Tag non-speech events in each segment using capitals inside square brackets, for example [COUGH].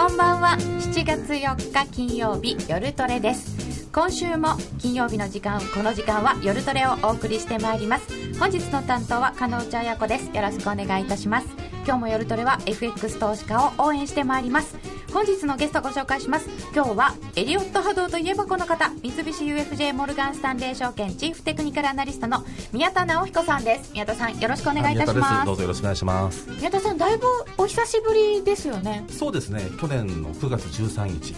こんばんは。7月4日金曜日夜トレです。今週も金曜日の時間この時間は夜トレをお送りしてまいります。本日の担当は加納内彩子です。よろしくお願いいたします。今日も夜トレは FX 投資家を応援してまいります。本日のゲストご紹介します。今日はエリオット波動といえばこの方。三菱 UFJ モルガンスタンレー証券チーフテクニカルアナリストの宮田直彦さんです。宮田さんよろしくお願いいたします。どうぞよろしくお願いします。宮田さんだいぶお久しぶりですよね。そうですね。去年の9月13日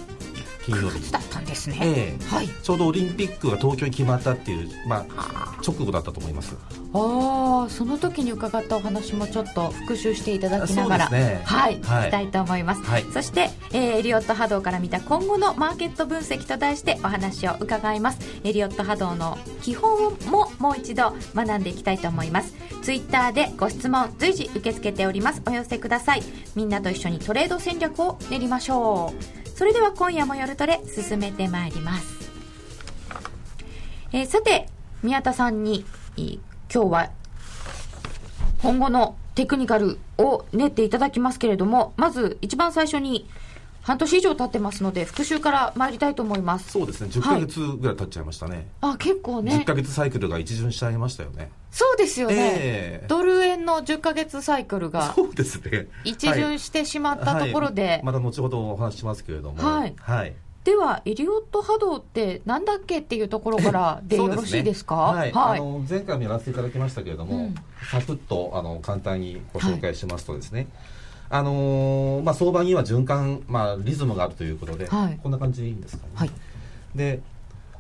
金曜日だったんですね、ええ。はい。ちょうどオリンピックが東京に決まったっていう、まあ、直後だったと思います。ああその時に伺ったお話もちょっと復習していただきながら、ね。はい、はい。聞きたいと思います、はい。そして、えーエリオット波動から見た今後のマーケット分析と題してお話を伺います。エリオット波動の基本ももう一度学んでいきたいと思います。ツイッターでご質問随時受け付けております。お寄せください。みんなと一緒にトレード戦略を練りましょうそれでは今夜も夜トレ進めてまいります。えーさて、宮田さんに、い今日は、今後のテクニカルを練っていただきますけれども、まず一番最初に、半年以上経ってますので、復習から参りたいと思います。そうですね。10ヶ月ぐらい経っちゃいましたね、あ、結構10ねヶ。月サイクルが一巡しちゃいましたよねそうですよね。ええ。ドル円の10ヶ月サイクルがそうですね。一巡してしまったところで、はい。また後ほどお話ししますけれども。はい。はい。では、エリオット波動ってなんだっけっていうところから [LAUGHS] でよろしいですか？はい、あの前回もやらせていただきましたけれども、うん。サクッとあの簡単にご紹介しますとですね、あのーまあ、相場には循環、まあ、リズムがあるということで、はい。こんな感じでいいんですかね。はい。で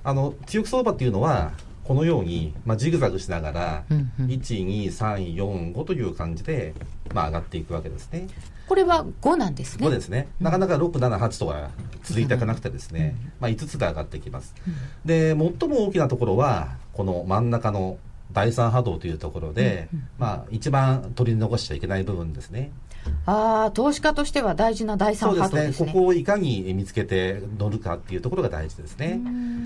あの強気相場っていうのはこのように、まあ、ジグザグしながら、うんうん12345という感じで、まあ、上がっていくわけですね。これは5なんですね。そうですね、なかなか6、7、8とは続いていかなくてですね、まあ、5つで上がっていきます。で、最も大きなところは、この真ん中の第三波動というところで、まあ、一番取り残しちゃいけない部分ですね。ああ、投資家としては大事な第三そうですね波動ですね。ここをいかに見つけて乗るかっていうところが大事ですね。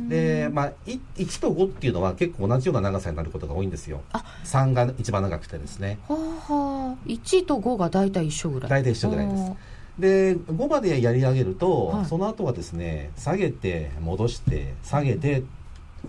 で、まあ、い1と5っていうのは結構同じような長さになることが多いんですよ。あ3が一番長くてですね。はあはあ、1と5が大体一緒ぐらい。大体一緒ぐらいです。で5までやり上げると、はいその後はですね下げて戻して下げて、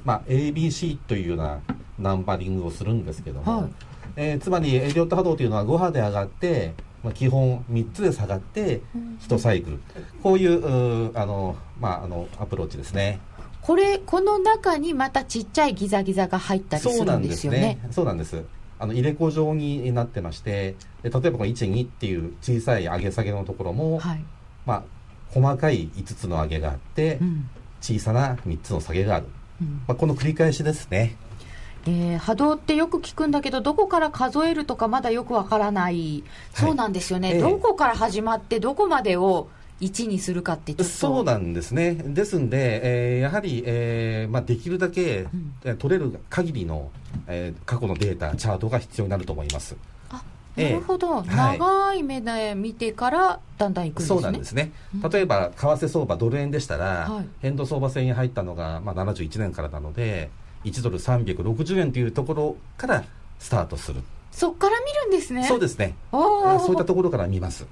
まあ、ABC というようなナンバリングをするんですけども、はいえーつまりエリオット波動というのは5波で上がって、まあ、基本3つで下がって1サイクルこういうあの、まあ、あのアプローチですね。これ、この中にまたちっちゃいギザギザが入ったりするんですよね。そうなんです。あの入れ子状になってましてで例えばこの1、2っていう小さい上げ下げのところも、はい。まあ、細かい5つの上げがあって、うん小さな3つの下げがある、うんまあ、この繰り返しですねえー波動ってよく聞くんだけど、どこから数えるとかまだよくわからない。そうなんですよね。ええどこから始まって、どこまでを1にするかって。そうなんですねですんで、えーやはり、えーまあ、できるだけ、えー取れる限りの、えー過去のデータチャートが必要になると思いますあ、ええなるほど。はい長い目で見てから、だんだんいくんですね。そうなんですね例えば為替相場ドル円でしたら、はい変動相場制に入ったのが、まあ、71年からなので1ドル360円というところからスタートする、そっから見るんですね。そうですね。そういったところから見ます。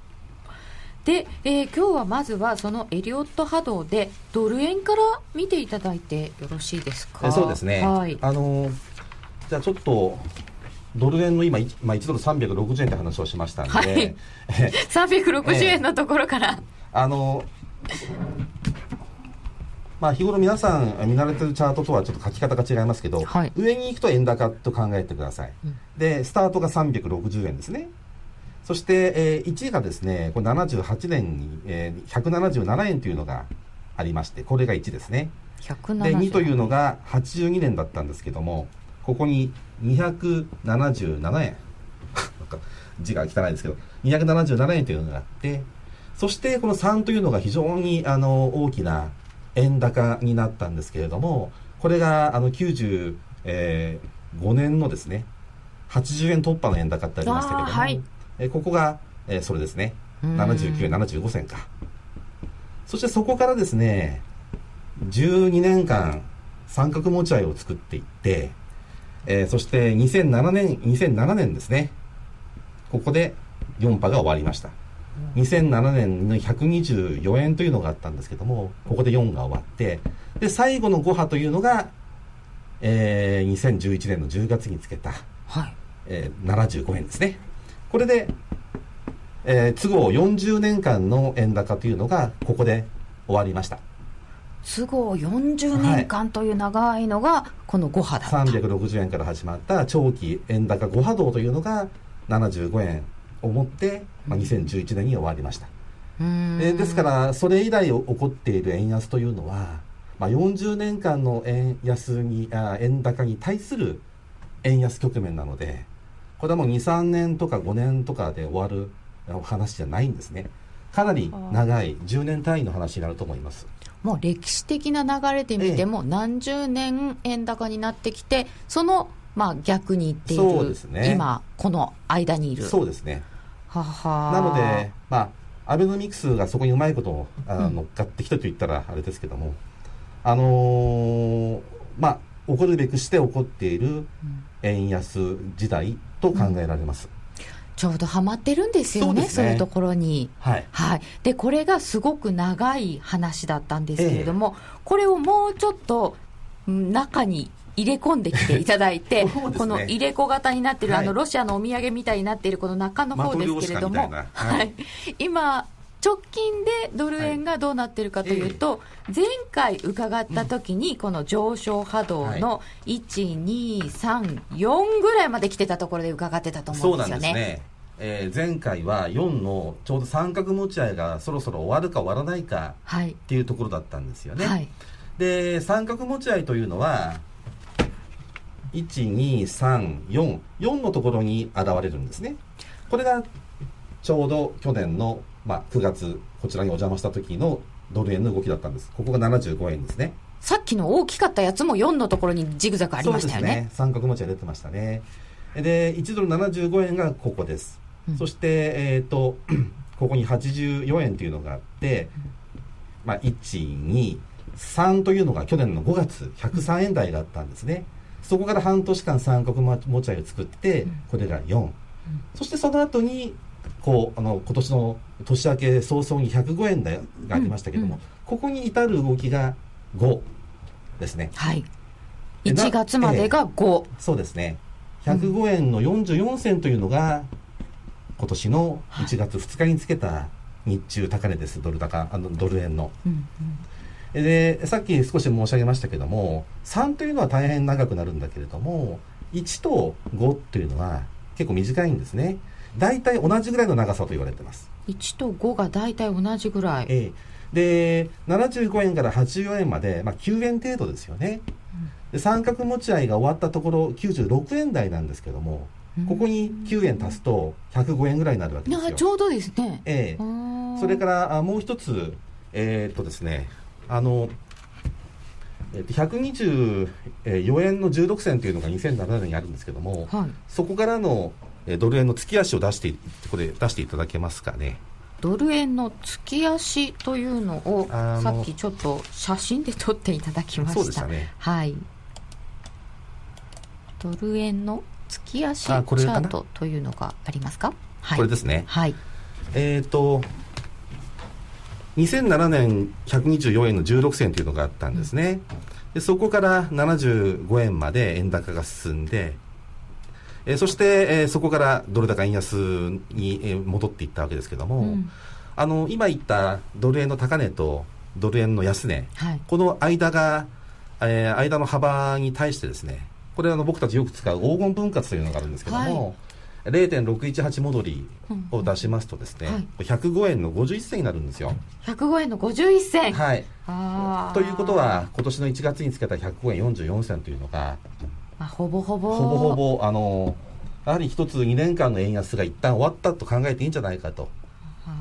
で、えー今日はまずはそのエリオット波動でドル円から見ていただいてよろしいですか？えそうですね、はい。あのじゃあちょっとドル円の今、いまあ、1ドル360円って話をしましたんで、はい。[LAUGHS] え360円のところから、あのまあ、日頃皆さん見慣れてるチャートとはちょっと書き方が違いますけど、はい。上に行くと円高と考えてください、うん。でスタートが360円ですね。そして、えー1がですねこれ78年に、えー177円というのがありましてこれが1ですね。170で2というのが82年だったんですけどもここに277円。[LAUGHS] 字が汚いですけど277円というのがあってそしてこの3というのが非常にあの大きな円高になったんですけれどもこれがあの95年のですね80円突破の円高ってありましたけども、はい。えここが、えーそれですね。うん。79円75銭か。そしてそこからですね12年間三角持ち合いを作っていって、えーそして2007年2007年ですねここで4波が終わりました2007年の124円というのがあったんですけどもここで4が終わってで最後の5波というのが、えー、2011年の10月につけた、はい。えー、75円ですね。これで、えー、都合40年間の円高というのがここで終わりました。都合40年間という長いのがこの5波だった、はい、360円から始まった長期円高5波動というのが75円をもって、まあ、2011年に終わりました、えー、ですからそれ以来起こっている円安というのは、まあ、40年間の円安にあ円高に対する円安局面なのでこれはもう23年とか5年とかで終わる話じゃないんですね。かなり長い10年単位の話になると思います。もう歴史的な流れで見ても、何十年円高になってきて、そのまあ逆に言っている、ね、今、この間にいる。そうですね。はは。なので、まあ、アベノミクスがそこにうまいことをあ乗っかってきたと言ったらあれですけども、あのー、まあ、起こるべくして起こっている円安時代と考えられます。うん。ちょうどはまってるんですよね、そう、ね,、いうところに、はい、はい、でこれがすごく長い話だったんですけれども、ええ、これをもうちょっと中に入れ込んできていただいて、[LAUGHS] ね、この入れ子型になってる、はい、あのロシアのお土産みたいになっているこの中の方ですけれども、はい、はい、今、直近でドル円がどうなってるかというと、はい、前回伺った時に、この上昇波動の1、2、3、4ぐらいまで来てたところで伺ってたと思うんですよね。そうなんですね。えー、前回は4のちょうど三角持ち合いがそろそろ終わるか終わらないかっていうところだったんですよね。はい、で三角持ち合いというのは1234 4のところに現れるんですね。これがちょうど去年のまあ、9月、こちらにお邪魔した時のドル円の動きだったんです。ここが75円ですね。さっきの大きかったやつも4のところにジグザグありましたよね。ね三角持ちが出てましたね。で、1ドル75円がここです。うん、そして、えっ、ー、と、[CLEARS THROAT] ここに84円というのがあって、まあ、1、2、3というのが去年の5月、103円台があったんですね。そこから半年間三角持ち合いを作って、これが4。そしてその後にこうあの今年の年明け早々に105円台がありましたけども、うんうん、ここに至る動きが5ですね。はい。1月までが5、えー、そうですね。105円の44銭というのが、今年の1月2日につけた日中高値です、ドル高、あのドル円の。うんうん、で、さっき少し申し上げましたけども、3というのは大変長くなるんだけれども、1と5というのは結構短いんですね。大体同じぐらいの長さと言われてます。1と5が大体同じぐらい。ええ、で、75円から84円まで、まあ、9円程度ですよね。で三角持ち合いが終わったところ96円台なんですけども、ここに9円足すと105円ぐらいになるわけですよ。ちょうどですね。ええ。それからあもう一つ、えー、っとですね、あの、えっと、124円の16銭というのが2007年にあるんですけども、はい、そこからのドル円の月足を出してここで出していただけますかね。ドル円の月足というのをさっきちょっと写真で撮っていただきました。そうでしたね。はい。ドル円の月足チャートというのがありますか？はい、これですね。はい。えっ、ー、と2007年124円の16銭というのがあったんですね、でそこから75円まで円高が進んでえー、そして、えー、そこからドル高円安に、えー、戻っていったわけですけども、うん、あの今言ったドル円の高値とドル円の安値、はい、この間が、えー、間の幅に対してですねこれあの僕たちよく使う黄金分割というのがあるんですけども、はい、0.618戻りを出しますとですね、うんはい、105円の51銭になるんですよ。105円の51銭はい。ということは今年の1月につけた105円44銭というのがまあ、ほぼほぼ。ほぼほぼあのやはり一つ2年間の円安が一旦終わったと考えていいんじゃないかと。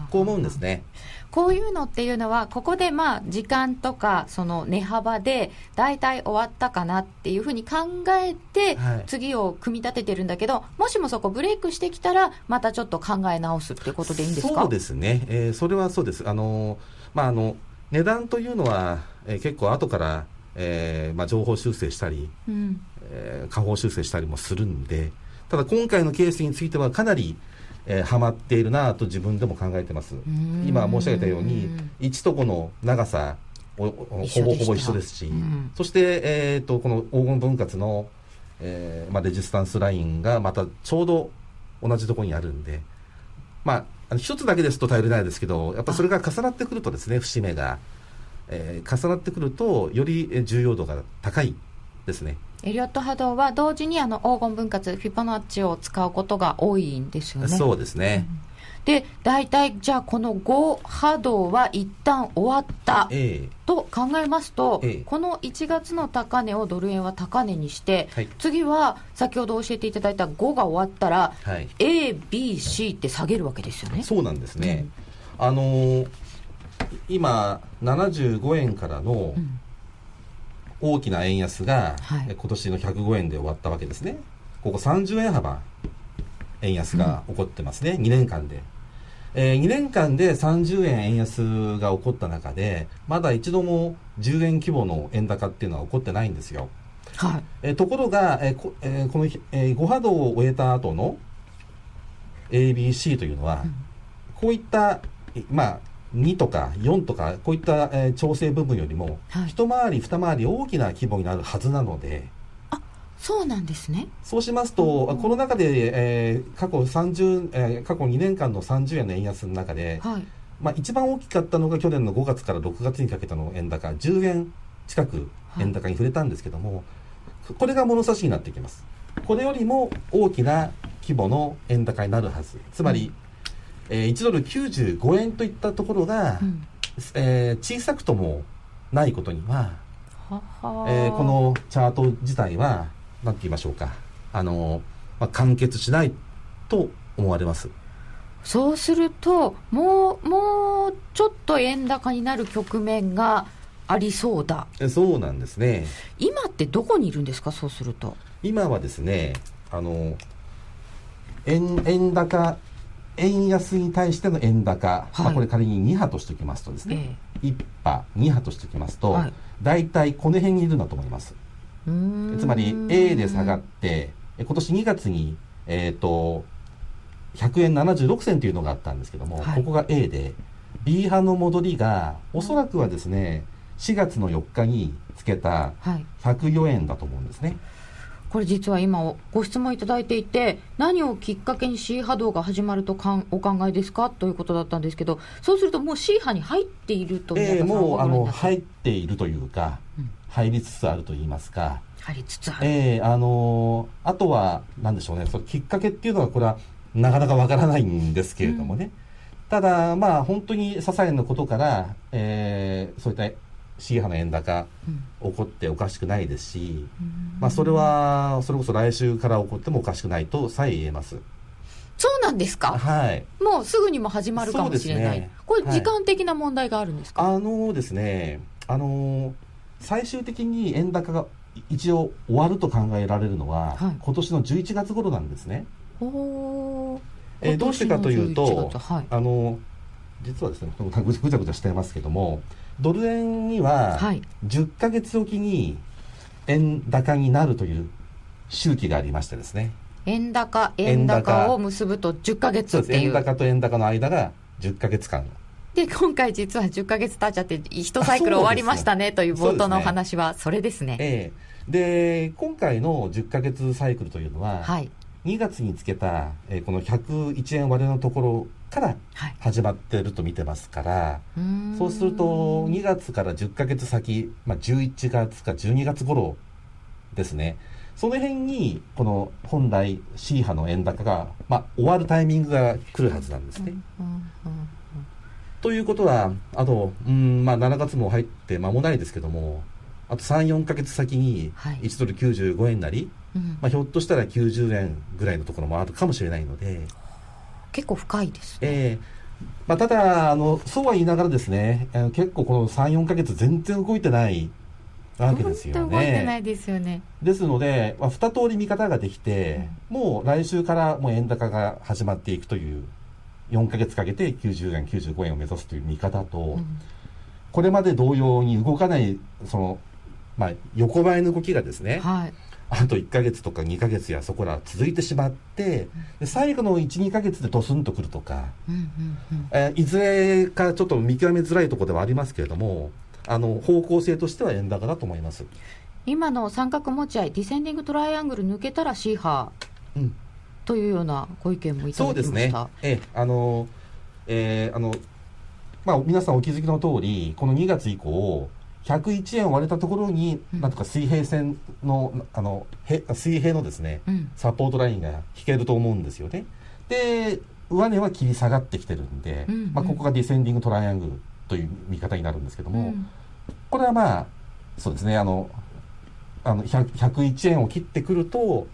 こう思うんですね。こういうのっていうのは、ここでまあ時間とか、その値幅で、大体終わったかなっていうふうに考えて、次を組み立ててるんだけど、もしもそこブレイクしてきたら、またちょっと考え直すっていうことでいいんですか？そうですね、えー、それはそうです。あのまあ、あの値段というのは、えー、結構後から、えーまあ、情報修正したり、うん。えー、下方修正したりもするんで、ただ今回のケースについてはかなり、えー、はまっているなと自分でも考えてます。今申し上げたように1と5の長さほぼほぼ一緒ですし、うん、そして、えーと、この黄金分割の、えーまあ、レジスタンスラインがまたちょうど同じところにあるんで、まあ、一つだけですと頼りないですけどやっぱそれが重なってくるとですね節目が、えー、重なってくるとより重要度が高いですね。エリオット波動は同時にあの黄金分割フィボナッチを使うことが多いんですよね。そうですね。うん。で大体じゃあこの5波動は一旦終わった。と考えますと、ええ、この1月の高値をドル円は高値にして、はい、次は先ほど教えていただいた5が終わったら、はい、ABC って下げるわけですよね。そうなんですね、うん、あのー、今75円からの大きな円安が、はい、今年の105円で終わったわけですね。ここ30円幅円安が起こってますね、うん、2年間で。えー、2年間で30円円安が起こった中で、まだ一度も10円規模の円高っていうのは起こってないんですよ。はい。えー、ところが、えーこえー、この、えー、5波動を終えた後の ABC というのは、うん、こういった、まあ、2とか4とか、こういった、えー、調整部分よりも、はい、一回り、二回り大きな規模になるはずなので、そうなんですね。そうしますと、うん、この中で、えー、過去30、えー、過去2年間の30円の円安の中で、はい、まあ、一番大きかったのが去年の5月から6月にかけての円高10円近く円高に触れたんですけども、はい、これが物差しになってきます。これよりも大きな規模の円高になるはず。つまり、うん、えー、1ドル95円といったところが、うん、えー、小さくともないことにはははえー、このチャート自体はなんて言いましょうか、あの、まあ、完結しないと思われます。そうすると、もう、もうちょっと円高になる局面がありそうだ。そうなんですね。今ってどこにいるんですか、そうすると。今はですね、あの、円、円高、円安に対しての円高、はい、まあ、これ仮に2波としておきますとですね、え1波、2波としておきますと、はい、大体この辺にいるんだと思います。つまり A で下がって今年2月に、えーと、100円76銭というのがあったんですけども、はい、ここが A で B 派の戻りがおそらくはですね4月の4日につけた104円だと思うんですね。はいこれ実は今ご質問いただいていて何をきっかけに C 波動が始まるとかんお考えですか？ということだったんですけどそうするともう C 波に入っているとえー、もうあの入っているというか、うん、入りつつあると言いますか。入りつつある。えー、あのー、あとは、なんでしょうね、そのきっかけっていうのは、これはなかなかわからないんですけれどもね。うん、ただ、まあ、本当に些細なことから、えー、そういった C 波の円高、起こっておかしくないですし、うん、まあ、それは、それこそ来週から起こってもおかしくないとさえ言えます。そうなんですか？はい。もうすぐにも始まるかもしれない。ね、これ時間的な問題があるんですか？はい、あのですね、あの最終的に円高が一応終わると考えられるのは、はい、今年の11月頃なんですね。えー、どうしてかというと、はい、あの実はですねぐちゃぐちゃしてますけどもドル円には10か月おきに円高になるという周期がありましてですね。円高円高を結ぶと10か月っていう。円高と円高の間が10か月間。で、今回実は10か月経っちゃって、1サイクル終わりましたねという冒頭のお話は、それですね。ええ。で、今回の10か月サイクルというのは、はい、2月につけた、えー、この101円割れのところから始まってると見てますから、はい、そうすると2月から10か月先、まあ、11月か12月頃ですね。その辺にこの本来 C 波の円高が、まあ、終わるタイミングが来るはずなんですね。ということは、あと、うん、まあ、7月も入って間もないですけども、あと3、4か月先に1ドル95円なり、はいまあ、ひょっとしたら90円ぐらいのところもあるかもしれないので。結構深いですね。えーまあ、ただあの、そうは言いながらですね、結構この3、4か月全然動いてないわけですよね。動いてないですよね。ですので、まあ、2通り見方ができて、うん、もう来週からもう円高が始まっていくという4か月かけて90円、95円を目指すという見方と、うん、これまで同様に動かない、その、まあ、横ばいの動きがですね、はい、あと1ヶ月とか2ヶ月やそこら続いてしまってで最後の12ヶ月でドスンとくるとか、えーいずれかちょっと見極めづらいところではありますけれどもあの方向性としては円高だと思います、今の三角持ち合いディセンディングトライアングル抜けたらシーハーうん、というようなご意見もいたそうですね。だきました、ええあのえーあのまあ、皆さんお気づきの通りこの2月以降101円を割れたところに、うん。なんとか水平線のあのへ水平のですねうん。サポートラインが引けると思うんですよね。で上値は切り下がってきてるんで、うんうん。まあ、ここがディセンディングトライアングルという見方になるんですけども、うん。これはまあそうですねあのあの100 101円を切ってくると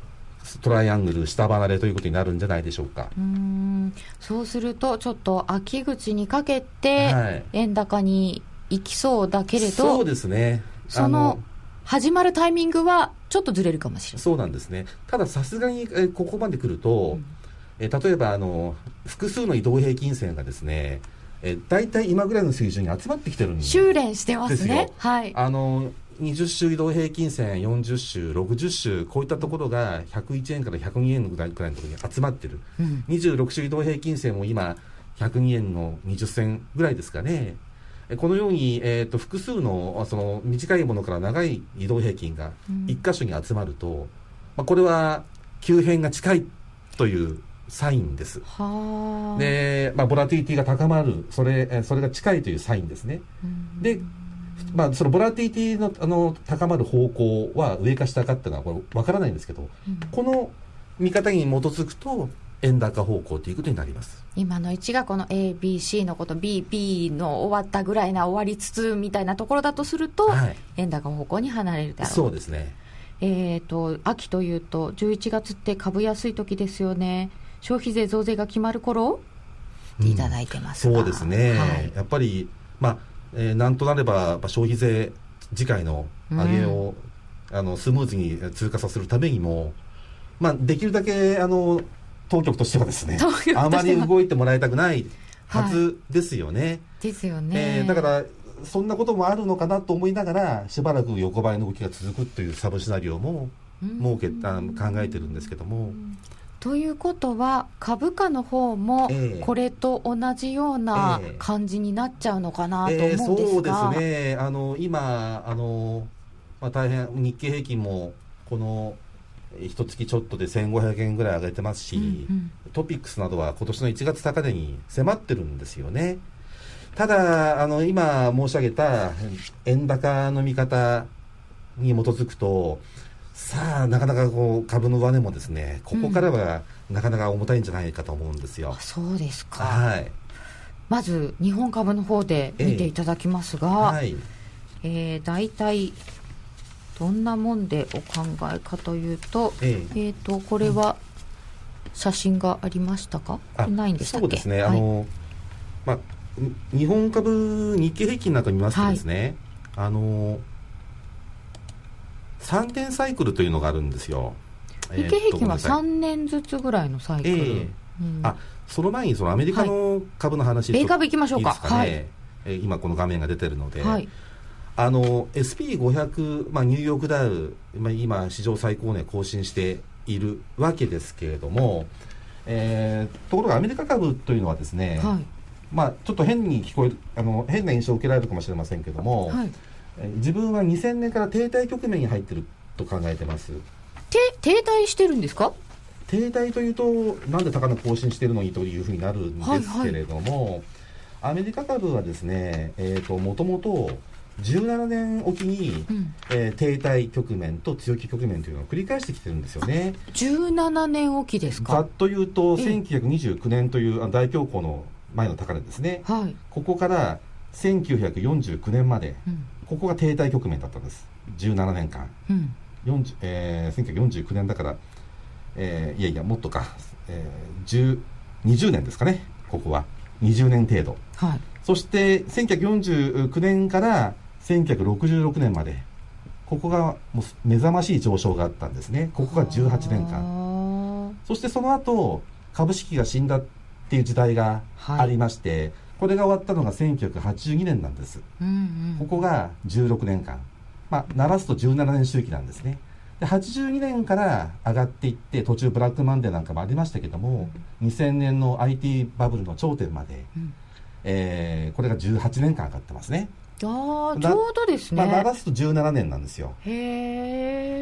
トライアングル下離れということになるんじゃないでしょうか。うーん。そうするとちょっと秋口にかけてはい。円高に行きそうだけれど、そうですね。その始まるタイミングはちょっとずれるかもしれない。そうなんですね。たださすがにえーここまで来ると、うん。えー例えばあの複数の移動平均線がですね、えー、大体今ぐらいの水準に集まってきてるんです修練してますね。よ。はい。あの20週移動平均線40週60週こういったところが101円から102円ぐらいくらいのところに集まってる。うん。26週移動平均線も今102円の20銭ぐらいですかね。えこのように、えー、と複数のあその短いものから長い移動平均がうん1箇所に集まると、まあ、これは急変が近いというサインです。はあで、まあ、ボラティリティが高まるそれえーそれが近いというサインですね。うんで、まあ、そのボラティリティのあの高まる方向は上か下かっていうのはこれ分からないんですけどうんこの見方に基づくと円高方向ということになります。今の1がこの ABC のこと BP の終わったぐらいな終わりつつみたいなところだとすると、はい、円高方向に離れるだろう。そうですね。えー、と秋というと11月って株安い時ですよね。消費税増税が決まる頃うん。いただいてますが、そうですね、はい。やっぱり、まあえーなんとなれば、まあ、消費税次回の上げを、あのスムーズに通過させるためにも、まあ、できるだけあの当局としてはですねあまり動いてもらいたくないはずですよね。ですよね、えーだからそんなこともあるのかなと思いながらしばらく横ばいの動きが続くというサブシナリオもうん。設けあ考えてるんですけども、ということは株価の方もええ。これと同じようなええ。感じになっちゃうのかなとえー思うんですが、そうですね、あの今あの、まあ、大変、日経平均もこのえー一月ちょっとで1500円ぐらい上げてますし、うんうんトピックスなどは今年の1月高値に迫ってるんですよね。ただ、あの今申し上げた円高の見方に基づくと、さあ、なかなかこう株の上値もですね、ここからはなかなか重たいんじゃないかと思うんですよあ。そうですか、はい。まず日本株の方で見ていただきますが、はい。えー、大体どんなもんでお考えかというと,、ええ。えー、とこれは写真がありましたか、あないんでしたそうですね、はい。あのまあ、に日本株、日経平均なんか見ますとですね、あの3点サイクルというのがあるんですよ。日経平均はえーっとご3年ずつぐらいのサイクル、ええ。うん。あその前にそのアメリカの株の話、米株いきましょうかね、はい。えー今この画面が出てるので、はいあの SP500、まあ、ニューヨークダウ、まあ、今、史上最高値更新しているわけですけれども、えーところがアメリカ株というのはですね、はい。まあ、ちょっと変に聞こえるあの変な印象を受けられるかもしれませんけども、はい、えー自分は2000年から停滞局面に入っていると考えてます。て停滞してるんですか？停滞というとなんで高値更新しているのにというふうになるんですけれども、アメリカ株はですね、えー、ともともと17年おきに、うん。えー停滞局面と強気局面というのを繰り返してきてるんですよね。17年おきですざかっと言うとええ。1929年という大恐慌の前の高値ですね。はい、ここから1949年までうん。ここが停滞局面だったんです。17年間。うん。40、えー、1949年だから、えーいやいやもっとか、えー、10 20年ですかね。ここは。20年程度。はい、そして1949年から1966年までここがもう目覚ましい上昇があったんですね。ここが18年間。間そしてその後株式が死んだっていう時代がありまして、これが終わったのが1982年なんです。うんうん。ここが16年間、まあ、鳴らすと17年周期なんですね。で82年から上がっていって途中ブラックマンデーなんかもありましたけども、2000年の IT バブルの頂点まで、うん。えーこれが18年間上がってますね、あーちだょうどですまあ、ね、流すと17年なんですよ。へ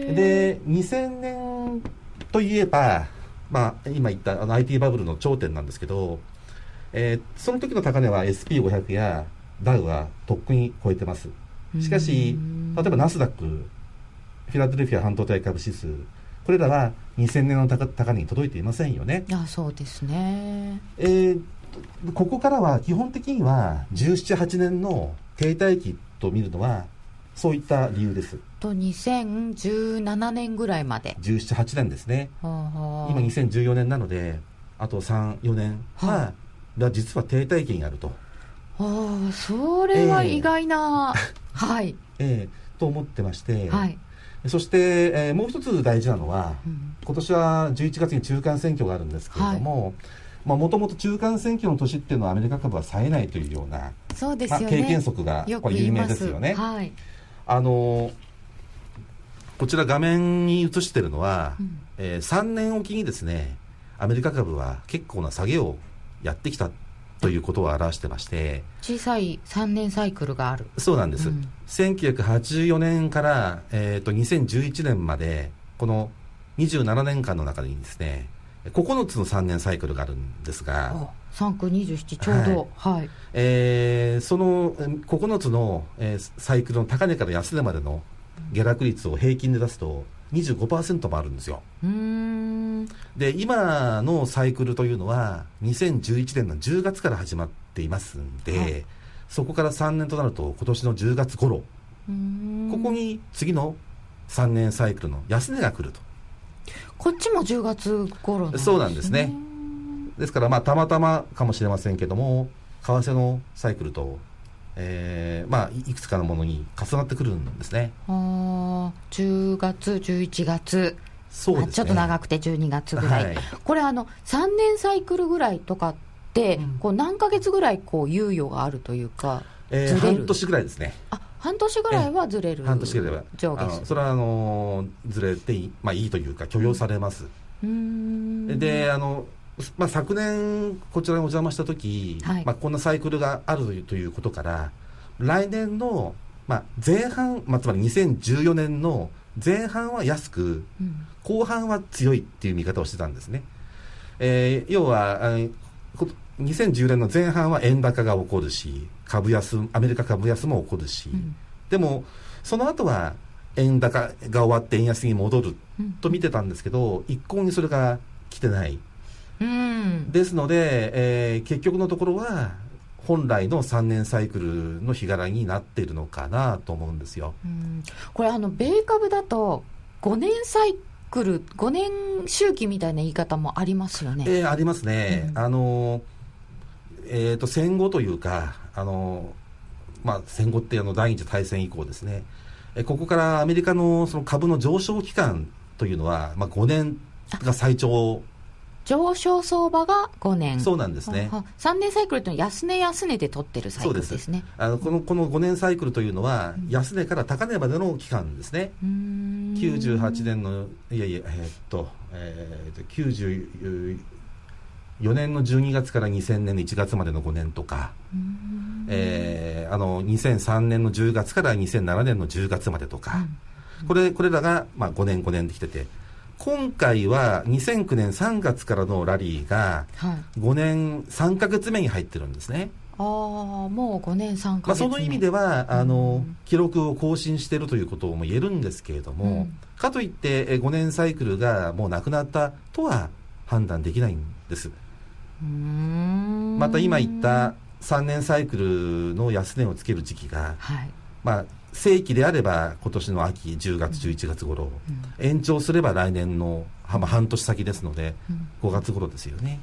えで2000年といえば、まあ、今言ったあの IT バブルの頂点なんですけど、えーその時の高値は SP500 やダウはとっくに超えてます。しかしうん。例えばナスダックフィラデルフィア半導体株指数これらは2000年の高高値に届いていませんよね、あそうですね。えーここからは基本的には1718年の停滞期と見るのはそういった理由です。と2017年ぐらいまで。1718年ですね。はあはあ。今2014年なのであと34年。は、はが実は停滞期にあると、ああそれは意外な、はい。[LAUGHS] えーと思ってまして、はい、そして、えーもう一つ大事なのはうん。今年は11月に中間選挙があるんですけれどももともと中間選挙の年っていうのはアメリカ株は冴えないというような、まあ、そうですよね、経験則がよこれ有名ですすよね。はい、あのこちら画面に映してるのは、うん。えー3年おきにですねアメリカ株は結構な下げをやってきたということを表してまして。小さい3年サイクルがある。そうなんです、うん。1984年から、えー、と2011年までこの27年間の中にですね9つの3年サイクルがあるんですが、あ3区27ちょうど。はい、えーそのえー9つの、えーサイクルの高値から安値までの下落率を平均で出すと25%もあるんですよ。で今のサイクルというのは2011年の10月から始まっていますんで、はい。そこから3年となると今年の10月頃。ここに次の3年サイクルの安値が来るとこっちも10月頃ね、そうなんですね。ですからまあたまたまかもしれませんけども為替のサイクルと、えーまあ、いいくつかのものに重なってくるんですね。あー10月11月。そうですね。あちょっと長くて12月ぐらい、はい。これあの3年サイクルぐらいとかって、うん。こう何ヶ月ぐらいこう猶予があるというかえー半年ぐらいですね。あ半年ぐらいはずれる。半年ぐらいは。あ上それはあのずれていい,、まあ、いいというか許容されます、うーん。であの、まあ、昨年こちらにお邪魔した時、はい。まあ、こんなサイクルがあるということから来年の、まあ、前半、まあ、つまり2014年の前半は安くうん。後半は強いっていう見方をしてたんですね、えー要はあのこ2010年の前半は円高が起こるし株安アメリカ株安も起こるし、うん。でもその後は円高が終わって円安に戻るうん。と見てたんですけど一向にそれが来てない。うん。ですので、えー結局のところは本来の3年サイクルの日柄になっているのかなと思うんですよ。うん。これあの米株だと5年サイクル5年周期みたいな言い方もありますよね、えーありますね、うん。あのえーと戦後というかあの、まあ、戦後ってあの第二次大戦以降ですね、えーここからアメリカのその株の上昇期間というのは、まあ、5年が最長。上昇相場が5年。そうなんですね。はは3年サイクルっていうのは安値安値で取ってるサイクルですね。あのこのこの5年サイクルというのは安値から高値までの期間ですね、うーん。98年のいやいやえーっと,、えーっと94年の12月から2000年の1月までの5年とか、えーあの2003年の10月から2007年の10月までとか、うん。これこれらが、まあ、5年5年できてて今回は2009年3月からのラリーがはい、5年3ヶ月目に入ってるんですね、ああもう5年3まあ、ヶ月目、その意味ではあうのん記録を更新しているということも言えるんですけれども、うん。かといってえ5年サイクルがもうなくなったとは判断できないんですまた今言った3年サイクルの安値をつける時期が、はい、まあ、正規であれば今年の秋10月11月頃、うん。延長すれば来年の、半年先ですのでうん。5月頃ですよね。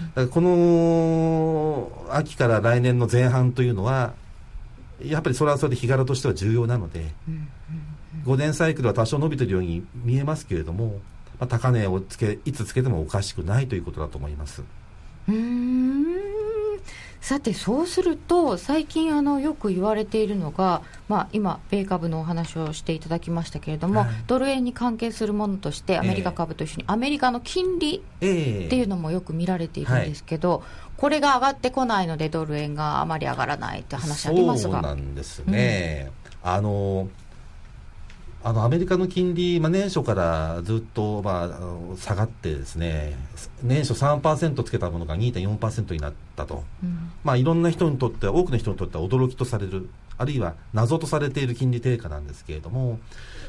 だからこの秋から来年の前半というのはやっぱりそれはそれで日柄としては重要なのでうん5年サイクルは多少伸びているように見えますけれども、まあ、高値をつけいつつけてもおかしくないということだと思いますうーん。さてそうすると最近あのよく言われているのが、まあ、今米株のお話をしていただきましたけれども、はい、ドル円に関係するものとしてアメリカ株と一緒に、アメリカの金利っていうのもよく見られているんですけど、これが上がってこないのでドル円があまり上がらないって話ありますが。そうなんですね、うん、あのあのアメリカの金利、まあ、年初からずっと、まあ、下がってですね年初3%つけたものが2.4%になったと、うん、まあ、いろんな人にとって多くの人にとっては驚きとされるあるいは謎とされている金利低下なんですけれども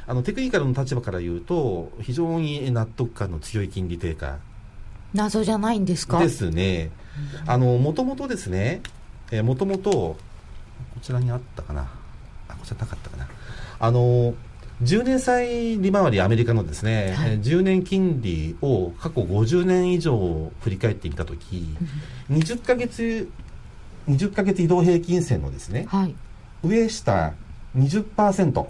あのテクニカルの立場から言うと非常に納得感の強い金利低下謎じゃないんですか？ですね、あのもともとですねもともとこちらにあったかな？あこちらなかったかな？あの10年債利回りアメリカのですね、はい、10年金利を過去50年以上振り返ってみたとき、20か月20か月移動平均線のですね、はい、上下20%、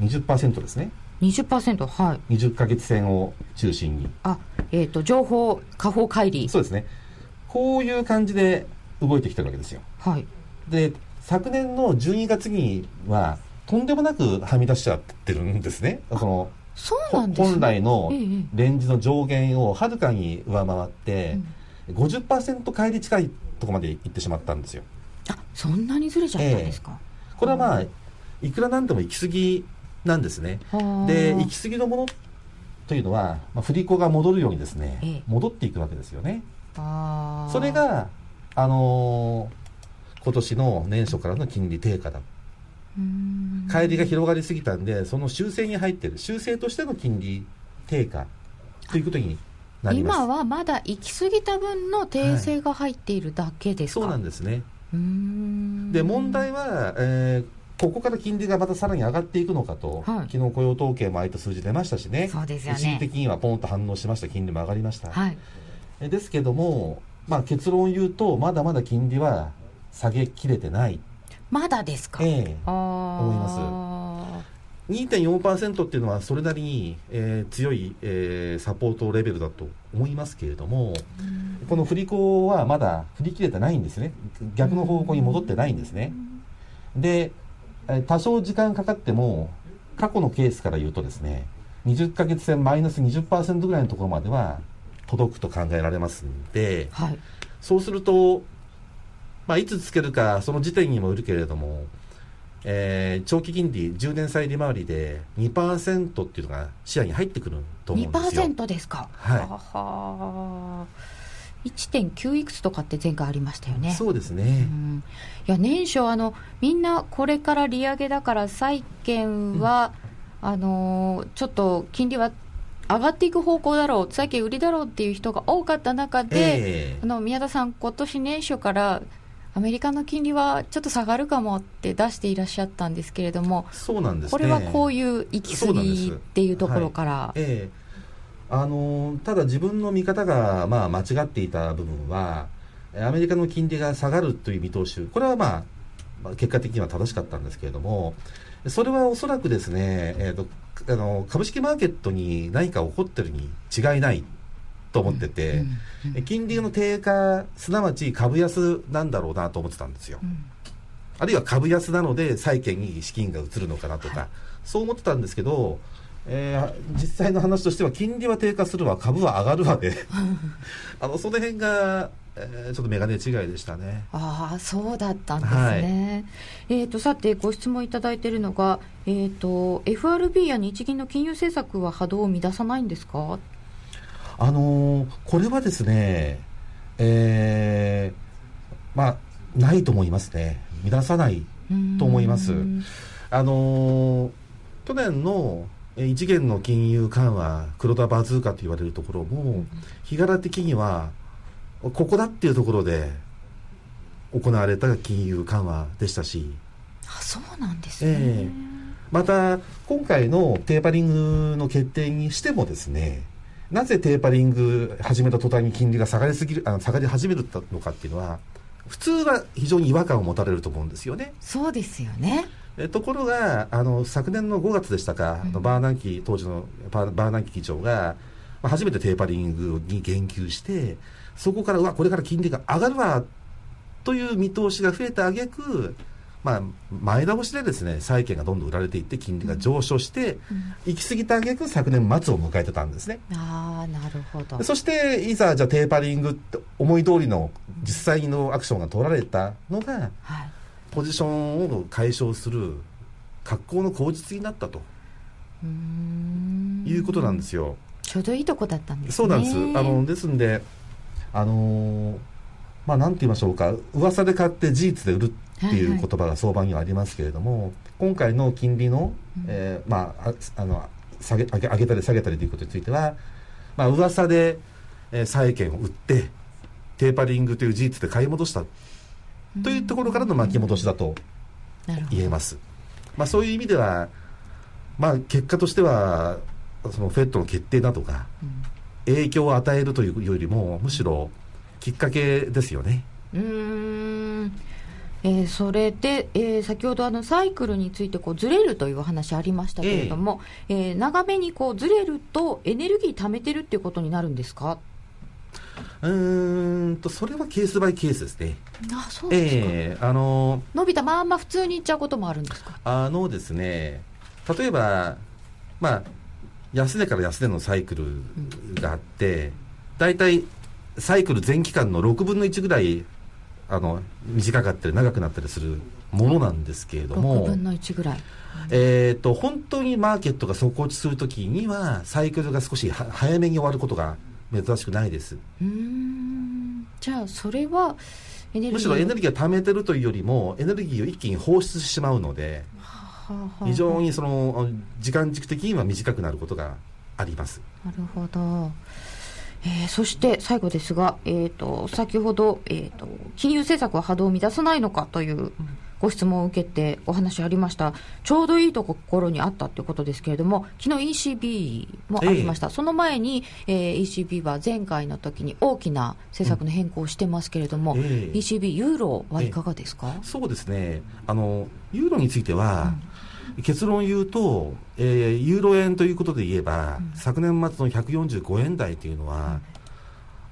20%ですね。20%はい。20か月線を中心に。あ、えっ、ー、と、情報、下方乖離。そうですね。こういう感じで動いてきてるわけですよ。はい。で、昨年の12月には、とんでもなくはみ出しちゃってるんですね。そのそうなんです、ね、本来のレンジの上限をはるかに上回って、うん、50%乖離近いところまで行ってしまったんですよ。あそんなにずれちゃったんですか、えー、これはまあいくらなんでも行き過ぎなんですね。で行き過ぎのものというのは、まあ、振り子が戻るようにですね、ええ、戻っていくわけですよね。それが、あのー、今年の年初からの金利低下だ帰りが広がりすぎたんでその修正に入ってる。修正としての金利低下ということになります。今はまだ行き過ぎた分の訂正が入っているだけですか、はい、そうなんですね。で問題は、えー、ここから金利がまたさらに上がっていくのかと、はい、昨日雇用統計もああいった数字出ましたしね。そうですよね。一時的にはポンと反応しました金利も上がりました、はい、えですけども、まあ、結論を言うとまだまだ金利は下げきれてないまだですか、ええ、思います。2.4%っていうのはそれなりに、えー、強い、えー、サポートレベルだと思いますけれども、この振り子はまだ振り切れてないんですね。逆の方向に戻ってないんですね、で多少時間かかっても過去のケースから言うとですね20ヶ月線マイナス20%ぐらいのところまでは届くと考えられますんで、はい、そうするとまあ、いつつけるか、その時点にもよるけれども、えー、長期金利、10年債利回りで2%っていうのが視野に入ってくると思うんですよ。2%ですか？はい。はは1.9いくつとかって前回ありましたよね。そうですね。うん、いや年初あのみんなこれから利上げだから債券は、うん、あのちょっと金利は上がっていく方向だろう債券売りだろうっていう人が多かった中で、えー、あの宮田さん今年年初からアメリカの金利はちょっと下がるかもって出していらっしゃったんですけれども、そうなんです、ね、これはこういう行き過ぎっていうところから。はい、えー、あのただ自分の見方が、まあ、間違っていた部分は、アメリカの金利が下がるという見通し、これは、まあ、結果的には正しかったんですけれども、それはおそらくですね、えーと、あの株式マーケットに何か起こってるに違いないと思ってて、金利の低下すなわち株安なんだろうなと思ってたんですよ、うん、あるいは株安なので債券に資金が移るのかなとか、はい、そう思ってたんですけど、えー、実際の話としては金利は低下するわ株は上がるわで [LAUGHS] あのその辺がえー、ちょっと眼鏡違いでしたね。ああ、そうだったんですね。はい、えと、さて、ご質問いただいているのが、えっ、ー、と、FRB や日銀の金融政策は波動を乱さないんですか？あのー、これはですね、えー、まあ、ないと思いますね。乱さないと思います。あのー、去年の異次元の金融緩和、黒田バズーカと言われるところも、日柄的には、ここだっていうところで行われた金融緩和でしたし。あ、そうなんですね。えー、また、今回のテーパリングの決定にしてもですね、なぜテーパリング始めた途端に金利が下がりすぎるあの下がり始めるのかっていうのは普通は非常に違和感を持たれると思うんですよね。そうですよねえところがあの昨年の5月でしたか、うん、バーナンキ当時のバーナンキ議長がまあ、初めてテーパリングに言及してそこからうわこれから金利が上がるわという見通しが増えた挙句まあ、前倒しでですね債券がどんどん売られていって金利が上昇して、うん、行き過ぎた挙句昨年末を迎えてたんですね。ああなるほど。そしていざじゃあテーパリングって思い通りの実際のアクションが取られたのが、はい、ポジションを解消する格好の口実になったと。いうことなんですよ。ちょうどいいとこだったんですね。そうなんです。あのですんであのー、まあなんて言いましょうか。噂で買って事実で売るっていう言葉が相場にはありますけれども、はいはい、今回の金利の、えー、まあ、あの下げ上げ上げたり下げたりということについては、まあ噂で、えー、債券を売ってテーパリングという事実で買い戻したというところからの巻き戻しだと言えます。まあ、そういう意味では、まあ、結果としてはそのフェットの決定だとか、影響を与えるというよりもむしろきっかけですよね。うんえー、それで、えー、先ほどあのサイクルについてこうずれるという話ありましたけれども、えー、えー、長めにこうずれるとエネルギー貯めてるっていうことになるんですか？うんとそれはケースバイケースですね。あそうですか、えー、あの伸びたまんま普通にいっちゃうこともあるんですか？あのですね例えばまあ安値から安値のサイクルがあって、大体サイクル全期間の6分の1ぐらいあの短かったり長くなったりするものなんですけれども6分の1ぐらい、えーと、本当にマーケットが底落ちするときにはサイクルが少し早めに終わることが珍しくないです。うん。じゃあそれはむしろエネルギーを貯めてるというよりもエネルギーを一気に放出してしまうので非常にその時間軸的には短くなることがあります。なるほどえー、そして最後ですが、えーと、先ほど、えーと、金融政策は波動を乱さないのかというご質問を受けてお話ありました、ちょうどいいところにあったということですけれども、昨日 ECB もありました、えー、その前に、えー、ECB は前回の時に大きな政策の変更をしてますけれども、うんえー、ECB、ユーロはいかがですか、えー、そうですね。あの、ユーロについては、うん結論を言うと、えー、ユーロ円ということで言えば、うん、昨年末の145円台というのは、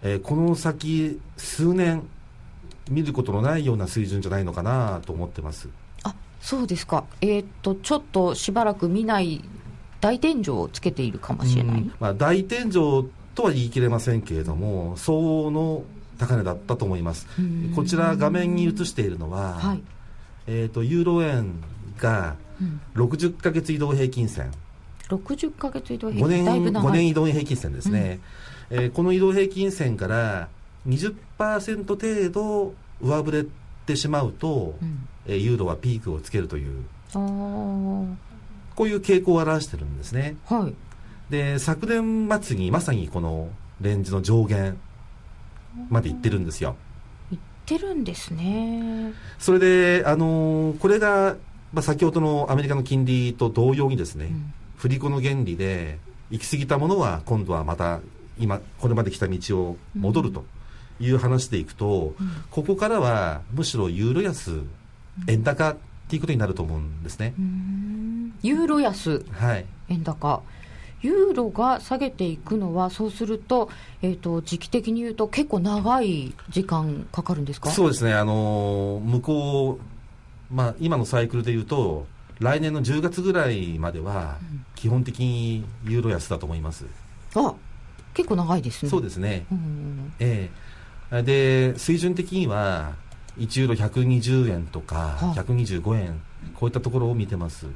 うん、えー、この先数年見ることのないような水準じゃないのかなと思ってます。あそうですか、えー、っとちょっとしばらく見ない大天井をつけているかもしれない、うん、まあ、大天井とは言い切れませんけれども相応の高値だったと思います。こちら画面に映しているのは、はい、えーとユーロ円が60か月移動平均線。60か月移動平均線5年 ,5 年移動平均線ですね、うん、えー、この移動平均線から20%程度上振れてしまうと、うん、えー、ユーロはピークをつけるという。こういう傾向を表してるんですね、はい、で昨年末にまさにこのレンジの上限までいってるんですよ。いってるんですね。それで、あのー、これがまあ、先ほどのアメリカの金利と同様にですね、うん、振り子の原理で行き過ぎたものは今度はまた今これまで来た道を戻るという話でいくと、うん、ここからはむしろユーロ安円高っていうことになると思うんですね。ユーロ安、はい、円高。ユーロが下げていくのは、そうすると、えーと、時期的に言うと、結構長い時間かかるんですか？そうですね、あの向こうまあ、今のサイクルでいうと来年の10月ぐらいまでは基本的にユーロ安だと思います、うん、あ結構長いですね。そうですね、うん、ええ。で水準的には1ユーロ120円とか125円こういったところを見てます。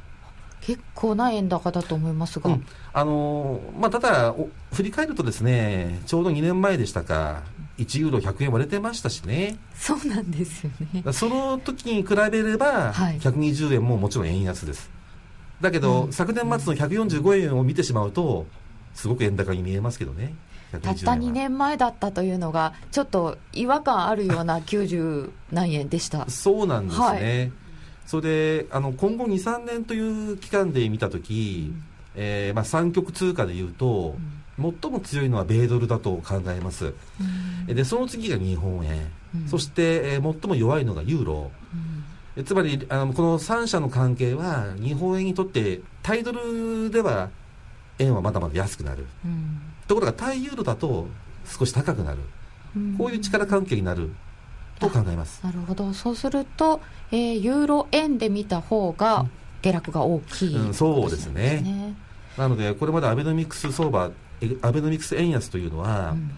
結構な円高だと思いますが、うん、あのまあ、ただ振り返るとですねちょうど2年前でしたか1ユーロ100円割れてましたしね。そうなんですよね。その時に比べれば、120円ももちろん円安です。だけど、うん、昨年末の145円を見てしまうとすごく円高に見えますけどね。たった2年前だったというのがちょっと違和感あるような90何円でした。そうなんですね、はい、それであの今後23年という期間で見た時、うん、えー、まあ、三極通貨でいうと、うん最も強いのは米ドルだと考えます、うん、でその次が日本円、うん、そして、えー、最も弱いのがユーロ、うん、つまりあのこの3社の関係は日本円にとってタイドルでは円はまだまだ安くなる、ところが対ユーロだと少し高くなる、こういう力関係になる。と考えます。なるほど。そうすると、えー、ユーロ円で見た方が下落が大きい、うん、そうですね。なのでこれまでアベノミクス相場アベノミクス円安というのは、うん。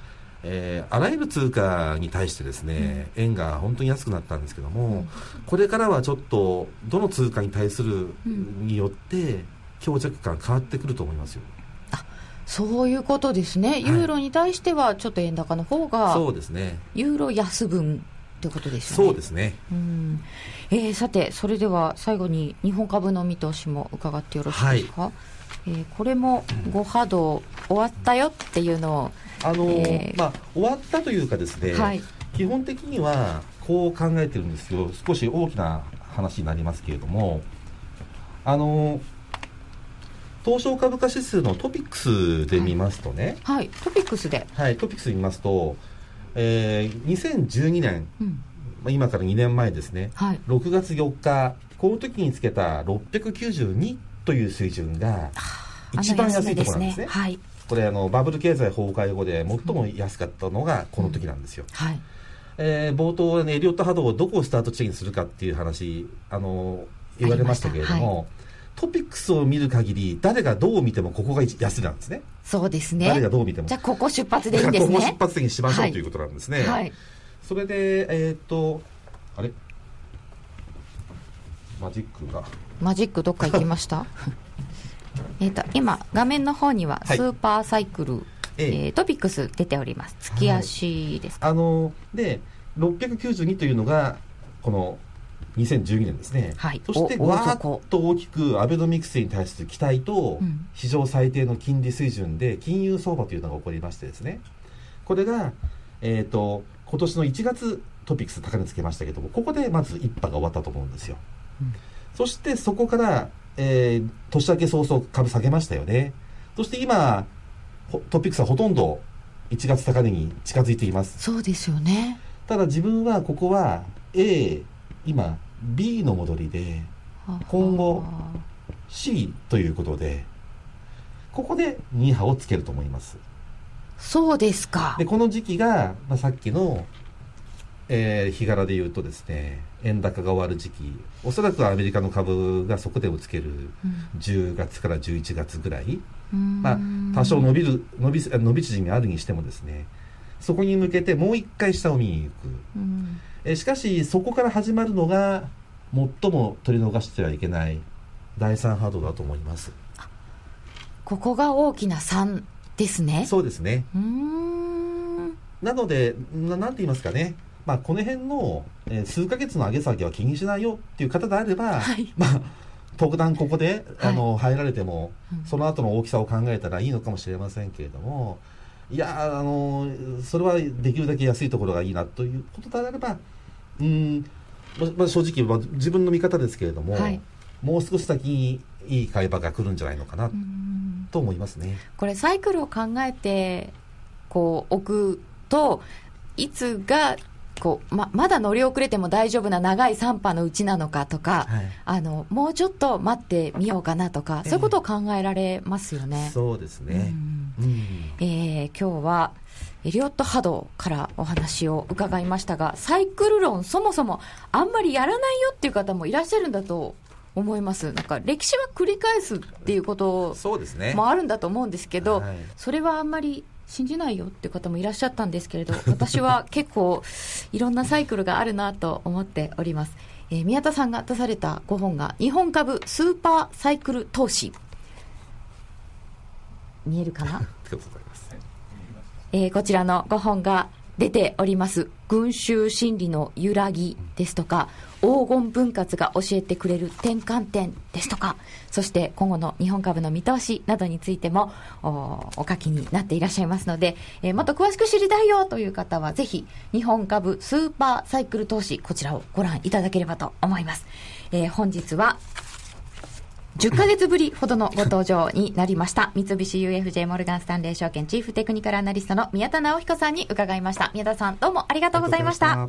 えー、あらゆる通貨に対してですね、うん、円が本当に安くなったんですけども、うん、これからはちょっとどの通貨に対するによって強弱感変わってくると思いますよ。あそういうことですね、ユーロに対してはちょっと円高の方が、そうですね。ユーロ安分ということですよね。そうですね。うん、えー、さて、それでは最後に日本株の見通しも伺ってよろしいですか？はい、えー、これも5波動終わったよっていうのを、あのーえー、まあ、終わったというかですね、はい、基本的にはこう考えてるんですよ。少し大きな話になりますけれども、あのー、東証株価指数のトピックスで見ますとね、はい、はい、トピックスで、はい、トピックスで見ますと、えー、2012年、うん、まあ、今から2年前ですね、はい、6月4日この時につけた692という水準が一番安いところなんですね。はい、これあのバブル経済崩壊後で最も安かったのがこの時なんですよ。うん、はい。えー、冒頭、ね、エリオット波動をどこをスタート地点にするかっていう話あの言われましたけれども、はい、トピックスを見る限り誰がどう見てもここが安なんですね。そうですね。誰がどう見ても。じゃあここ出発でいいんですね。ここ出発的にしましょう、はい、ということなんですね、はい、それでえっ、とあれ？マジックがマジックどっか行きました？[LAUGHS] えっと今画面の方にはスーパーサイクル、はい、えー、トピックス出ております。月足ですか、はい、あので692というのがこの2012年ですね、はい、そしてわーっと大きくアベノミクスに対する期待と史上最低の金利水準で金融相場というのが起こりましてですね。これが、えーと、今年の1月トピックス高値つけましたけどもここでまず一波が終わったと思うんですよ、うん、そしてそこから、えー、年明け早々株下げましたよね。そして今トピックスはほとんど1月高値に近づいています。そうですよね。ただ自分はここは A 今 B の戻りで今後 C ということでここで2波をつけると思います。そうですか。でこの時期が、まあ、さっきの、えー、日柄で言うとですね円高が終わる時期おそらくアメリカの株が底でをつける10月から11月ぐらい、うん、まあ、多少伸びる伸び伸び縮みあるにしてもですねそこに向けてもう一回下を見に行く、うん。えしかしそこから始まるのが最も取り逃してはいけない第三波動だと思います。ここが大きな3ですね。そうですね。なのでななんて言いますかねまあ、この辺の、えー、数か月の上げ下げは気にしないよっていう方であれば、はい、まあ、特段ここで、あの、入られても、その後の大きさを考えたらいいのかもしれませんけれども、いやあのそれはできるだけ安いところがいいなということであれば、うん、まあ、正直、まあ、自分の見方ですけれども、はい、もう少し先にいい買い場が来るんじゃないのかなと思いますね。これサイクルを考えてこう置くといつがこうままだ乗り遅れても大丈夫な長い3波のうちなのかとか、はい、あのもうちょっと待ってみようかなとか、そういうことを考えられますよね。そうですね、うんうん、えー、今日はエリオット波動からお話を伺いましたが、サイクル論、そもそもあんまりやらないよっていう方もいらっしゃるんだと思います、なんか歴史は繰り返すっていうこともあるんだと思うんですけど、そ、ねはい、それはあんまり信じないよって方もいらっしゃったんですけれど、[LAUGHS] 私は結構、いろんなサイクルがあるなと思っております。えー、宮田さんが出された5本が、日本株スーパーサイクル投資。見えるかな？[LAUGHS] えー、こちらの5本が出ております。群衆心理の揺らぎですとか、黄金分割が教えてくれる転換点ですとか、そして今後の日本株の見通しなどについてもおお書きになっていらっしゃいますので、えー、もっと詳しく知りたいよという方は、ぜひ日本株スーパーサイクル投資、こちらをご覧いただければと思います。えー、本日は10ヶ月ぶりほどのご登場になりました。三菱 UFJ モルガンスタンレー証券チーフテクニカルアナリストの宮田直彦さんに伺いました。宮田さん、どうもありがとうございました。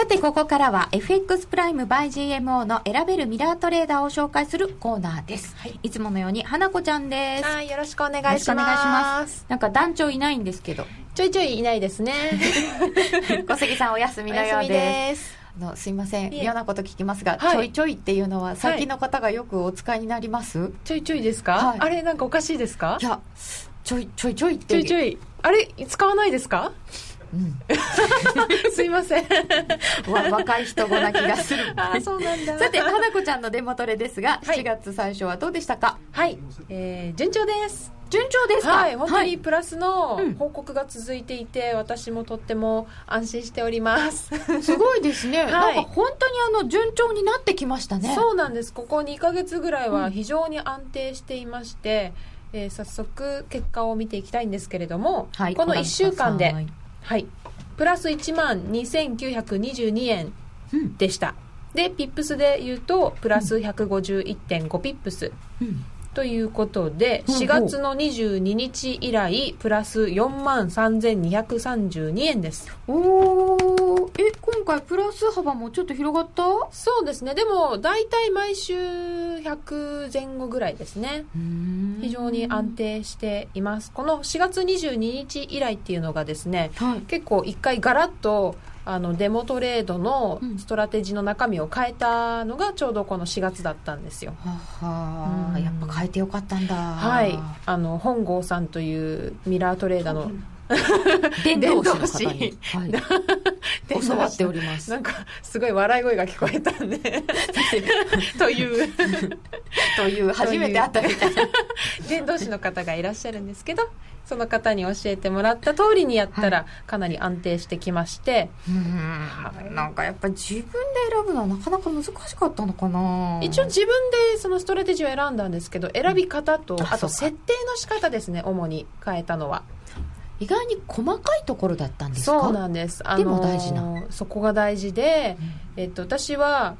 さて、ここからは FX プライム by GMO の選べるミラートレーダーを紹介するコーナーです。い、つものように、花子ちゃんです。はい、よろしくお願いします。よろしくお願いします。なんか団長いないんですけど、ちょいちょいいないですね。[LAUGHS] [LAUGHS] 小杉さんお休みのようです。あのすいません嫌なこと聞きますが、はいちょいちょいっていうのは最近の方がよくお使いになります、ちょいちょいですか、はいあれなんかおかしいですか？い、やちょいちょいちょいってちょいちょい。あれ使わないですか？うん。すいません。[LAUGHS] わ若い人語な気がする。[LAUGHS] あー、そうなんだ。さて花子ちゃんのデモトレですが、はい。7月最初はどうでしたか？はい、えー、順調です。順調ですか？はい、本当にプラスのうん。報告が続いていて、私もとっても安心しております。すごいですね、[LAUGHS] い。なんか本当にあの順調になってきましたね。そうなんです。ここ2ヶ月ぐらいは非常に安定していまして、えー早速結果を見ていきたいんですけれども、はい。この1週間ではい。プラス1万2922円うんでした。で、ピップスで言うと、プラス151.5ピップス。うんということで、うん4月の22日以来、プラス4万3232円です。おーえ今回プラス幅もちょっと広がった？そうですね。でも、大体毎週100前後ぐらいですね。非常に安定しています。この4月22日以来っていうのがですね、はい結構一回ガラッとあのデモトレードのうん。ストラテジーの中身を変えたのがちょうどこの4月だったんですよ。はは。うん。やっぱ変えてよかったんだ。はい、あの本郷さんというミラートレーダーの [LAUGHS] 伝道師の方に、伝はい、[LAUGHS] 教わっております。なんかすごい笑い声が聞こえたんで。[LAUGHS] という。という初めて会ったみたいな伝道師の方がいらっしゃるんですけどその方に教えてもらった通りにやったらかなり安定してきまして、うん。なんかやっぱり自分で選ぶのはなかなか難しかったのかな。一応自分でそのストラテジーを選んだんですけど選び方と、あと設定の仕方ですね主に変えたのは意外に細かいところだったんですか？そうなんです。あでも大事な。そこが大事で、えっと、私は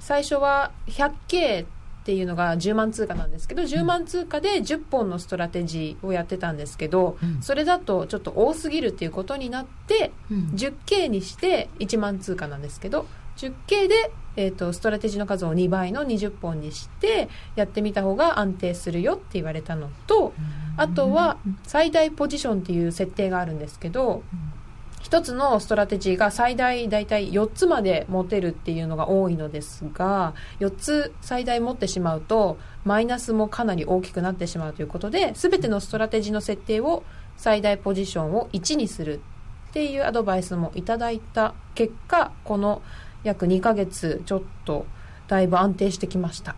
最初は 100K っていうのが10万通貨なんですけど10万通貨で10本のストラテジーをやってたんですけど、うん。それだとちょっと多すぎるっていうことになってうん。10K にして1万通貨なんですけど 10K で、えー、とストラテジーの数を2倍の20本にしてやってみた方が安定するよって言われたのとあとは最大ポジションっていう設定があるんですけど一つのストラテジーが最大大体4つまで持てるっていうのが多いのですが4つ最大持ってしまうとマイナスもかなり大きくなってしまうということで全てのストラテジーの設定を最大ポジションを1にするっていうアドバイスもいただいた結果この約2ヶ月ちょっとだいぶ安定してきました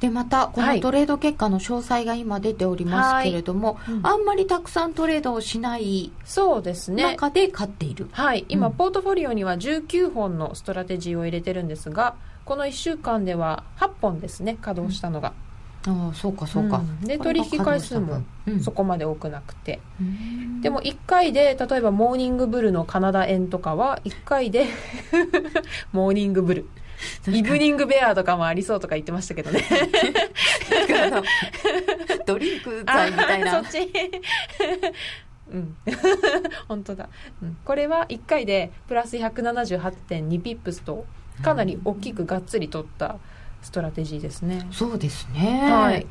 でまたこはい。のトレード結果の詳細が今出ておりますけれども、はい。うん。あんまりたくさんトレードをしないそうですね。中で勝っている、はい、今、うん。ポートフォリオには19本のストラテジーを入れてるんですがこの1週間では8本ですね稼働したのが、ああそうかそうか、うん。で取引回数もうん。そこまで多くなくて、うん。でも1回で例えばモーニングブルのカナダ円とかは1回で [LAUGHS] モーニングブルイブニングベアとかもありそうとか言ってましたけどね。ドリンク剤みたいな。あそっち。うん。本当だ、うん、これは1回でプラス178.2ピップスとかなり大きくがっつり取ったストラテジーですね。そうですね、はい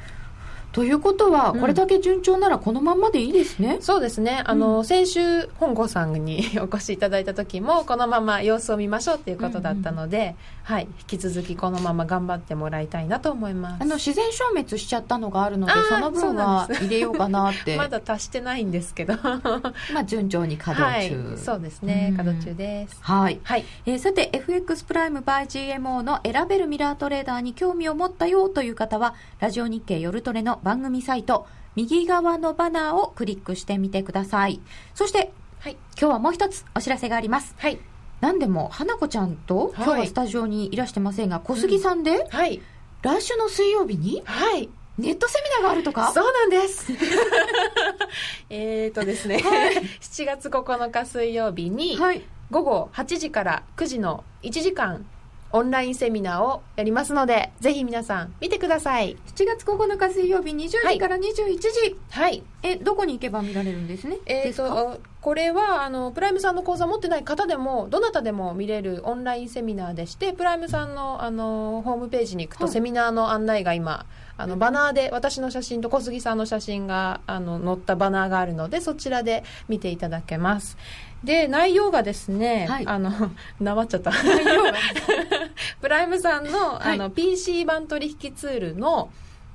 ということは、うん。これだけ順調ならこのまんまでいいですね。そうですね。あの、先週本郷さんにお越しいただいた時も [LAUGHS] このまま様子を見ましょうっていうことだったので、はい、引き続きこのまま頑張ってもらいたいなと思います。あの自然消滅しちゃったのがあるのでその分は入れようかなって。[LAUGHS] まだ達してないんですけど。は [LAUGHS] まあ順調に稼働中、い。そうですね。うん。稼働中です。はい、はい。えーさて FX プライム by GMO の選べるミラートレーダーに興味を持ったよという方はラジオ日経夜トレの番組サイト右側のバナーをクリックしてみてください。そしてはい。今日はもう一つお知らせがあります。はい。何でも花子ちゃんとはい。今日はスタジオにいらしてませんが、小杉さんではい。来週の水曜日にはい。ネットセミナーがあるとか？そうなんです。[LAUGHS] えーとですね、[LAUGHS] 7月9日水曜日にはい。午後8時から9時の1時間オンラインセミナーをやりますのでぜひ皆さん見てください。7月9日水曜日20時から21時、はい。えどこに行けば見られるんですね？えー、ですか？とこれはあのプライムさんの講座持ってない方でもどなたでも見れるオンラインセミナーでしてプライムさんのあのホームページに行くと、はい。セミナーの案内が今あのバナーで私の写真と小杉さんの写真があの載ったバナーがあるのでそちらで見ていただけますで内容がですね、はい。あの [LAUGHS] なまっちゃった。[LAUGHS] プライムさんの,、はい。あの PC 版取引ツールの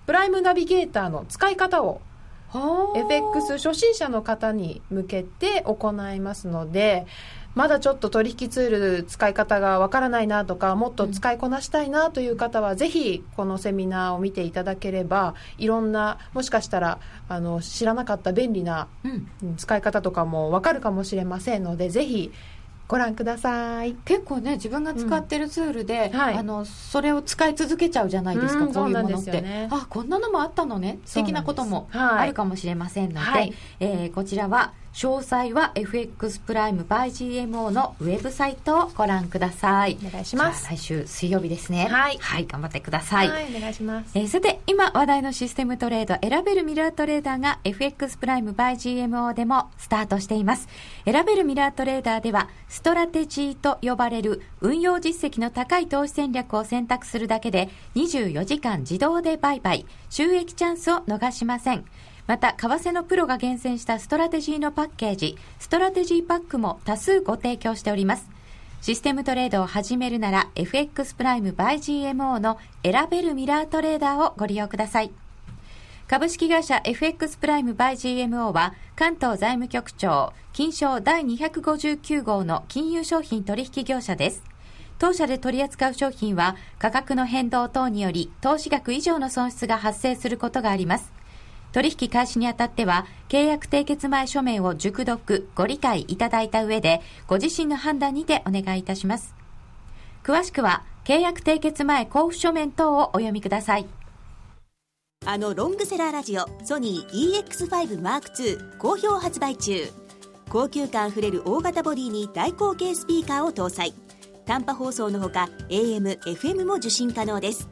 プライムナビゲーターの使い方をはあ。FX 初心者の方に向けて行いますのでまだちょっと取引ツール使い方がわからないなとかもっと使いこなしたいなという方は、ぜひこのセミナーを見ていただければいろんなもしかしたらあの知らなかった便利な使い方とかもわかるかもしれませんのでぜひご覧ください。結構ね自分が使ってるツールで、うん。はい。あのそれを使い続けちゃうじゃないですか、うんこういうものって、ね。あこんなのもあったのね。素敵なこともあるかもしれませんので、はい。えーこちらは詳細は FX プライム by GMO のウェブサイトをご覧くださいお願いします来週水曜日ですねはい頑張ってください、お願いします。えーさて、今話題のシステムトレード、選べるミラートレーダーが FX プライム by GMO でもスタートしています。選べるミラートレーダーでは、ストラテジーと呼ばれる運用実績の高い投資戦略を選択するだけで、24時間自動で売買、収益チャンスを逃しません。また、為替のプロが厳選したストラテジーのパッケージ、ストラテジーパックも多数ご提供しております。システムトレードを始めるなら FX プライム by GMO の選べるミラートレーダーをご利用ください。株式会社 FX プライム by GMO は関東財務局長金賞第259号の金融商品取引業者です。当社で取り扱う商品は価格の変動等により投資額以上の損失が発生することがあります。取引開始にあたっては、契約締結前書面を熟読、ご理解いただいた上で、ご自身の判断にてお願いいたします。詳しくは、契約締結前交付書面等をお読みください。あのロングセラーラジオソニー EX5M2 好評発売中高級感あふれる大型ボディに大口径スピーカーを搭載短波放送のほか AM、FM も受信可能です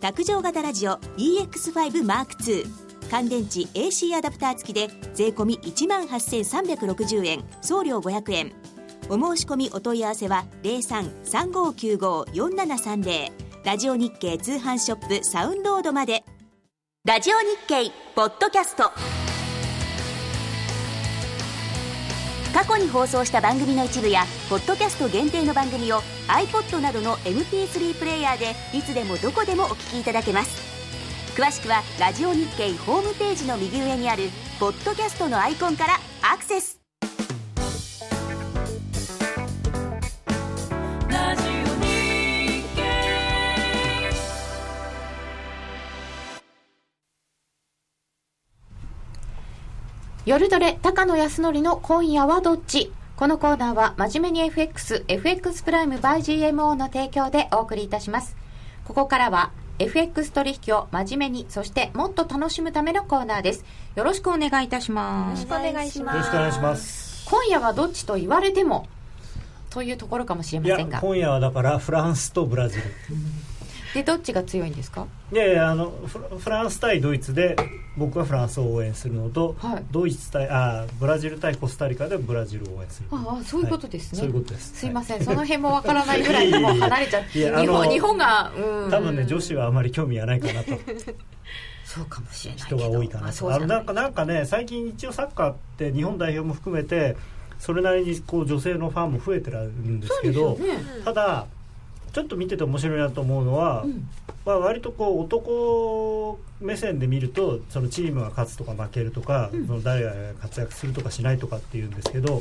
卓上型ラジオ EX5M2 乾電池 AC アダプター付きで税込1万8360円送料500円。お申し込みお問い合わせは03-3595-4730ラジオ日経通販ショップサウンロードまで。ラジオ日経ポッドキャスト。過去に放送した番組の一部やポッドキャスト限定の番組を iPod などの MP3 プレイヤーでいつでもどこでもお聞きいただけます。詳しくはラジオ日経ホームページの右上にあるポッドキャストのアイコンからアクセス夜トレ高野康則の今夜はどっち？このコーナーは真面目に FX、FX プライム by GMO の提供でお送りいたします。ここからは FX 取引を真面目に、そしてもっと楽しむためのコーナーです。よろしくお願いいたします。お願いしますよろしくお願いします。今夜はどっちと言われても、というところかもしれませんが。今夜はだからフランスとブラジル。で、どっちが強いんですか？いやいやあのフラフランス対ドイツで僕はフランスを応援するのと、はいドイツ対あブラジル対コスタリカでブラジルを応援する。ああ、そういうことですね。はいそういうことです。すいません、はいその辺もわからないぐらいもう離れちゃう。いやあの日本、日本が、うん。多分ね女子はあまり興味はないかなと。[LAUGHS] そうかもしれない人が多いかなと、あのなんかなんかね最近一応サッカーって日本代表も含めてそれなりにこう女性のファンも増えてるんですけどただちょっと見てて面白いなと思うのは、うん、まあ、割とこう男目線で見るとそのチームが勝つとか負けるとか、うん、その誰が活躍するとかしないとかっていうんですけど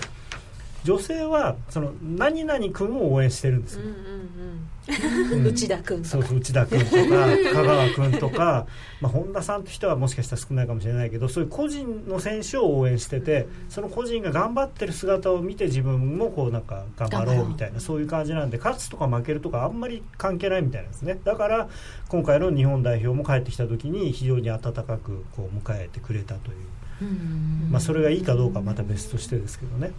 女性はその何々君を応援してるんですよ、うんうんうん、内田君そうそう内田君とか [LAUGHS] 香川君とか、まあ、本田さんって人はもしかしたら少ないかもしれないけどそういう個人の選手を応援しててその個人が頑張ってる姿を見て自分もこうなんか頑張ろうみたいなそういう感じなんで勝つとか負けるとかあんまり関係ないみたいなんですね。だから今回の日本代表も帰ってきた時に非常に温かくこう迎えてくれたという。まあ、それがいいかどうかまた別としてですけどね。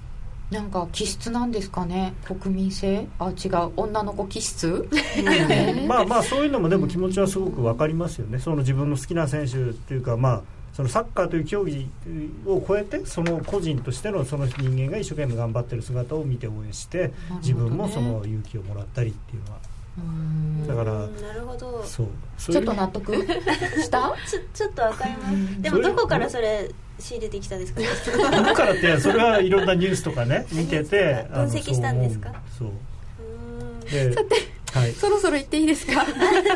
なんか気質なんですかね？国民性？あ違う。女の子気質、まあまあそういうのもでも気持ちはすごく分かりますよね。その自分の好きな選手っていうかまあそのサッカーという競技を超えてその個人としてのその人間が一生懸命頑張ってる姿を見て応援して、自分もその勇気をもらったりっていうのは。だからなるほど。そう。ちょっと納得？[LAUGHS] した？ちょちょっとわかります。でもどこからそれ仕入れてきたんですか？どこからってそれはいろんなニュースとかね [LAUGHS] 見てて分析したんですか？そうさて、はい、そろそろ言っていいですか？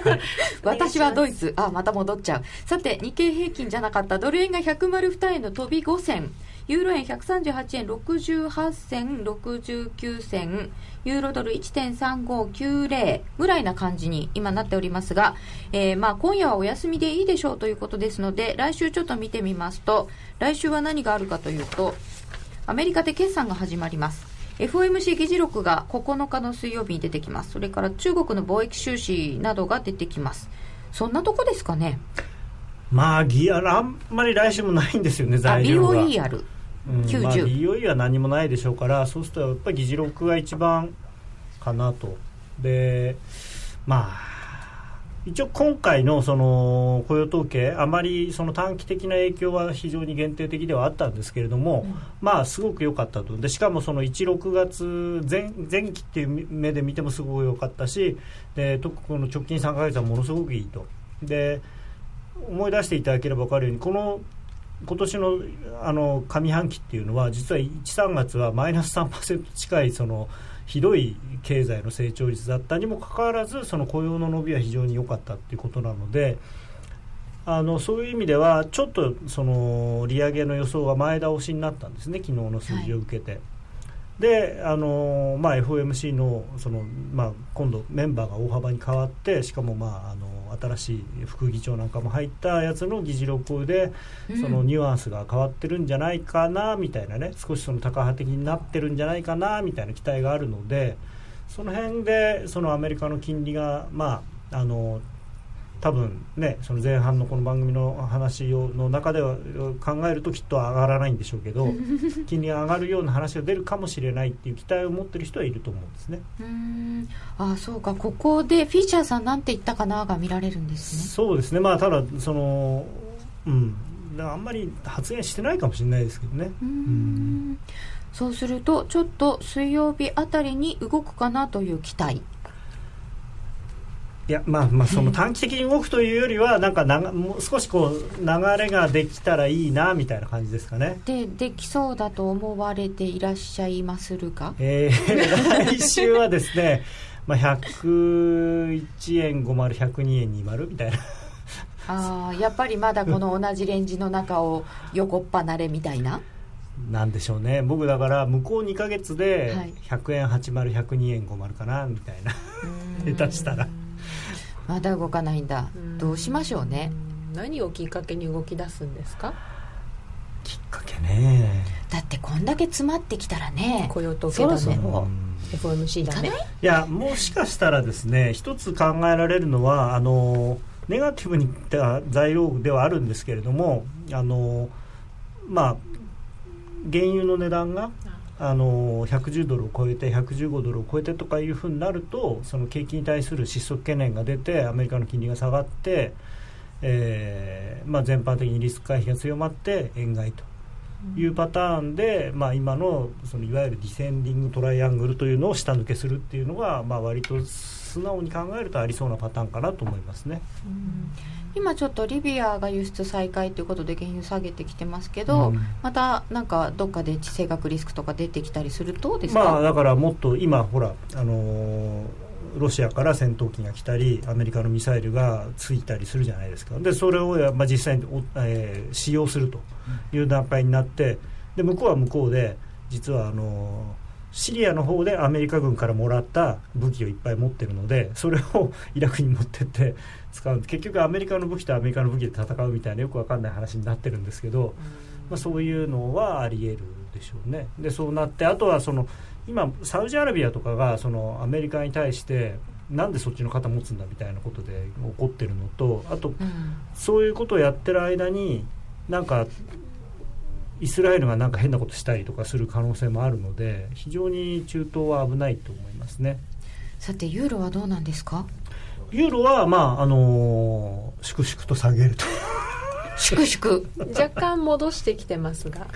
[LAUGHS] 私はドイツ。あまた戻っちゃう。さて日経平均じゃなかった。ドル円が102円の飛び5銭ユーロ円138円68銭69銭。ユーロドル1.3590ぐらいな感じに今なっておりますが、えー、まあ今夜はお休みでいいでしょうということですので来週ちょっと見てみますと来週は何があるかというとアメリカで決算が始まります。FOMC 議事録が9日の水曜日に出てきます。それから中国の貿易収支などが出てきます。そんなとこですかね。まあギアあんまり来週もないんですよね材料が BOE あるうんまあ、BOE は何もないでしょうからそうするとやっぱり議事録が一番かなと。でまあ一応今回のその雇用統計あまりその短期的な影響は非常に限定的ではあったんですけれども、うん、まあすごく良かったと。でしかもその16月前前期っていう目で見てもすごく良かったしで特この直近3か月はものすごくいいと。で思い出していただければ分かるようにこの今年のあの上半期っていうのは実は1、3月はマイナス3%近いそのひどい経済の成長率だったにもかかわらずその雇用の伸びは非常に良かったっていうことなのであのそういう意味ではちょっとその利上げの予想は前倒しになったんですね昨日の数字を受けて。はいであの、まあ、FOMC のその、まあ、今度メンバーが大幅に変わってしかも、まあ、あの新しい副議長なんかも入ったやつの議事録で、そのニュアンスが変わってるんじゃないかなみたいなね少しその高派的になってるんじゃないかなみたいな期待があるのでその辺でそのアメリカの金利が、まあ、あの多分ねその前半のこの番組の話をの中では考えるときっと上がらないんでしょうけど金利が上がるような話が出るかもしれないっていう期待を持ってる人はいると思うんですね。うん。あそうか。ここでフィーチャーさんなんて言ったかなが見られるんですね。そうですね。まあただそのうん。あんまり発言してないかもしれないですけどね。うん。そうするとちょっと水曜日あたりに動くかなという期待いやまあまあその短期的に動くというよりはなんかなもう少しこう流れができたらいいなみたいな感じですかね。でできそうだと思われていらっしゃいまするかえー、来週はですねまあ101円50102円20みたいな。あやっぱりまだこの同じレンジの中を横っ離れみたいな？なんでしょうね。僕だから向こう2か月で100円80102円50かなみたいな。下手したら。まだ動かないんだ。どうしましょうね。何をきっかけに動き出すんですか？きっかけね。だってこんだけ詰まってきたらね。雇用統計だね。FOMC だね。い？やもしかしたらですね一つ考えられるのはあのネガティブにいった材料ではあるんですけれどもあのまあ原油の値段があの110ドルを超えて115ドルを超えてとかいうふうになるとその景気に対する失速懸念が出てアメリカの金利が下がって、えーまあ、全般的にリスク回避が強まって円買いというパターンで、まあ、今のそのいわゆるディセンディングトライアングルというのを下抜けするっていうのが、まあ、割と素直に考えるとありそうなパターンかなと思いますね。今ちょっとリビアが輸出再開ということで原油下げてきてますけど、うん。またなんかどっかで地政学リスクとか出てきたりするとですか、まあだからもっと今ほらあのーロシアから戦闘機が来たりアメリカのミサイルがついたりするじゃないですか。でそれを、まあ、実際にお、えー使用するという段階になってで向こうは向こうで実はあのーシリアの方でアメリカ軍からもらった武器をいっぱい持ってるのでそれを [LAUGHS] イラクに持ってって使う結局アメリカの武器とアメリカの武器で戦うみたいなよくわかんない話になってるんですけど、まあ、そういうのはあり得るでしょうね。でそうなってあとはその今サウジアラビアとかがそのアメリカに対してなんでそっちの肩持つんだみたいなことで怒ってるのとあとうん。そういうことをやってる間になんかイスラエルがなんか変なことしたりとかする可能性もあるので非常に中東は危ないと思いますね。さてユーロはどうなんですか？ユーロはまああのー粛々と下げると。[LAUGHS] 粛々。若干戻してきてますが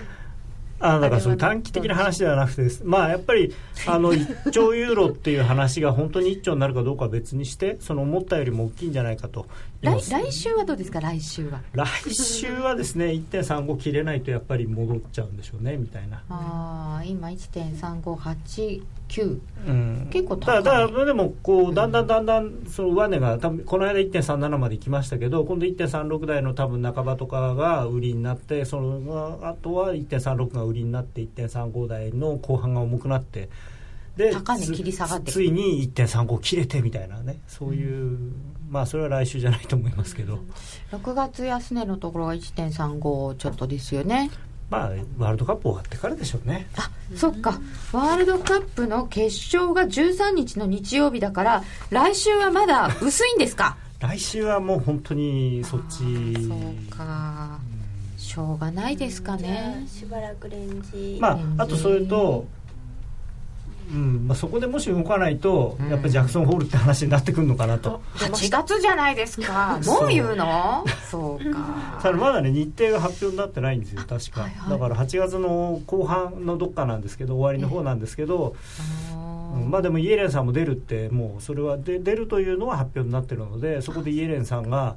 あだからその短期的な話ではなくてまあ、やっぱりあの1兆ユーロっていう話が本当に1兆になるかどうかは別にして、その思ったよりも大きいんじゃないかと。来来週はどうですか、来週は。来週はですね、1.35切れないとやっぱり戻っちゃうんでしょうねみたいな。あ今1.358うん、結構高い。だからでもこうだんだんだんだんその上値が多分この間1.37まで行きましたけど今度1.36台の多分半ばとかが売りになってそのあとは1.36が売りになって1.35台の後半が重くなってで高値切り下がってついに1.35切れてみたいなね。そういう、うん、まあそれは来週じゃないと思いますけど。6月安値のところが1.35ちょっとですよね。まあワールドカップ終わってからでしょうね。あそっか。ワールドカップの決勝が13日の日曜日だから来週はまだ薄いんですか？[LAUGHS] 来週はもう本当にそっち。そうか。しょうがないですかね。あしばらくレンジ。まあ、あとそれと、うんまあ、そこでもし動かないと、やっぱりジャクソンホールって話になってくるのかなと、8月じゃないですか。[LAUGHS] もう言うの？そう。か。ただまだね日程が発表になってないんですよ確か、はい。はいだから8月の後半のどっかなんですけど終わりの方なんですけど、あーうんまあでもイエレンさんも出るってもうそれはで出るというのは発表になってるのでそこでイエレンさんが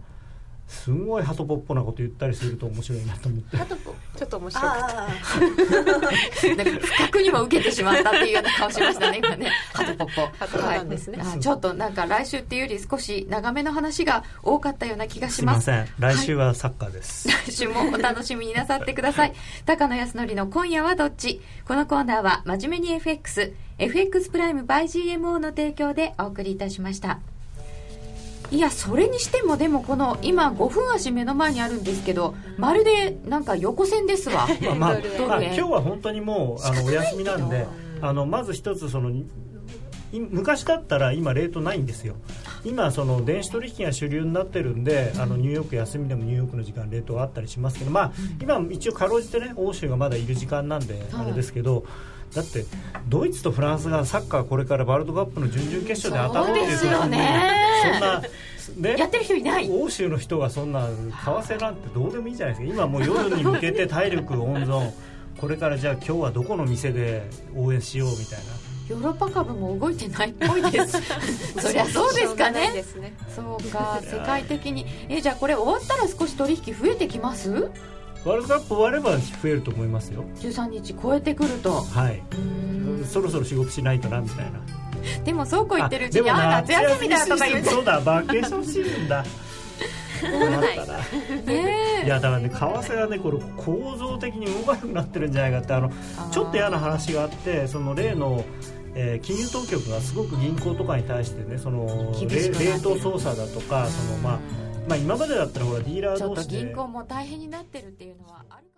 すごいハトポッポなこと言ったりすると面白いなと思って。あとこちょっと面白かった。あ [LAUGHS] なんか不覚にも受けてしまったっていうような顔しましたね今ね。ハトポッポ。ハトなんですねはい。あちょっとなんか来週っていうより少し長めの話が多かったような気がすします。いません。来週はサッカーです、来週もお楽しみになさってください。高野康則の今夜はどっち？このコーナーは真面目に FX FX プライム by GMO の提供でお送りいたしましたいやそれにしてもでもこの今5分足目の前にあるんですけどまるでなんか横線ですわ。[LAUGHS] まあまあ今日は本当にもうあのお休みなんでうんあのまず一つそのい昔だったら今レートないんですよ。今その電子取引が主流になってるんであのニューヨーク休みでもニューヨークの時間レートがあったりしますけどまあ今一応かろうじてね欧州がまだいる時間なんであれですけどだってドイツとフランスがサッカーこれからワールドカップの準々決勝で当たるっていうそうですよね。そんなねやってる人いない。欧州の人がそんな為替なんてどうでもいいじゃないですか。今もう夜に向けて体力温存。[LAUGHS] これからじゃあ今日はどこの店で応援しようみたいな。ヨーロッパ株も動いてないっぽいです。[LAUGHS] そりゃそうですかね。ですね。そうか世界的に。えじゃあこれ終わったら少し取引増えてきます？ワールドカップ終われば増えると思いますよ。13日超えてくると。はい。そろそろ仕事しないとなみたいな。でもそうこう言ってるうちにああ夏休みだとか言ってそうだバケーションシーズンだ。い。やだからね為替がねこれ構造的に動かなくなってるんじゃないかってあのちょっと嫌な話があってその例の、えー金融当局がすごく銀行とかに対してねその冷凍操作だとかその、まあ、まあ今までだったらほらディーラーちょっと銀行も大変になってるっていうのはある。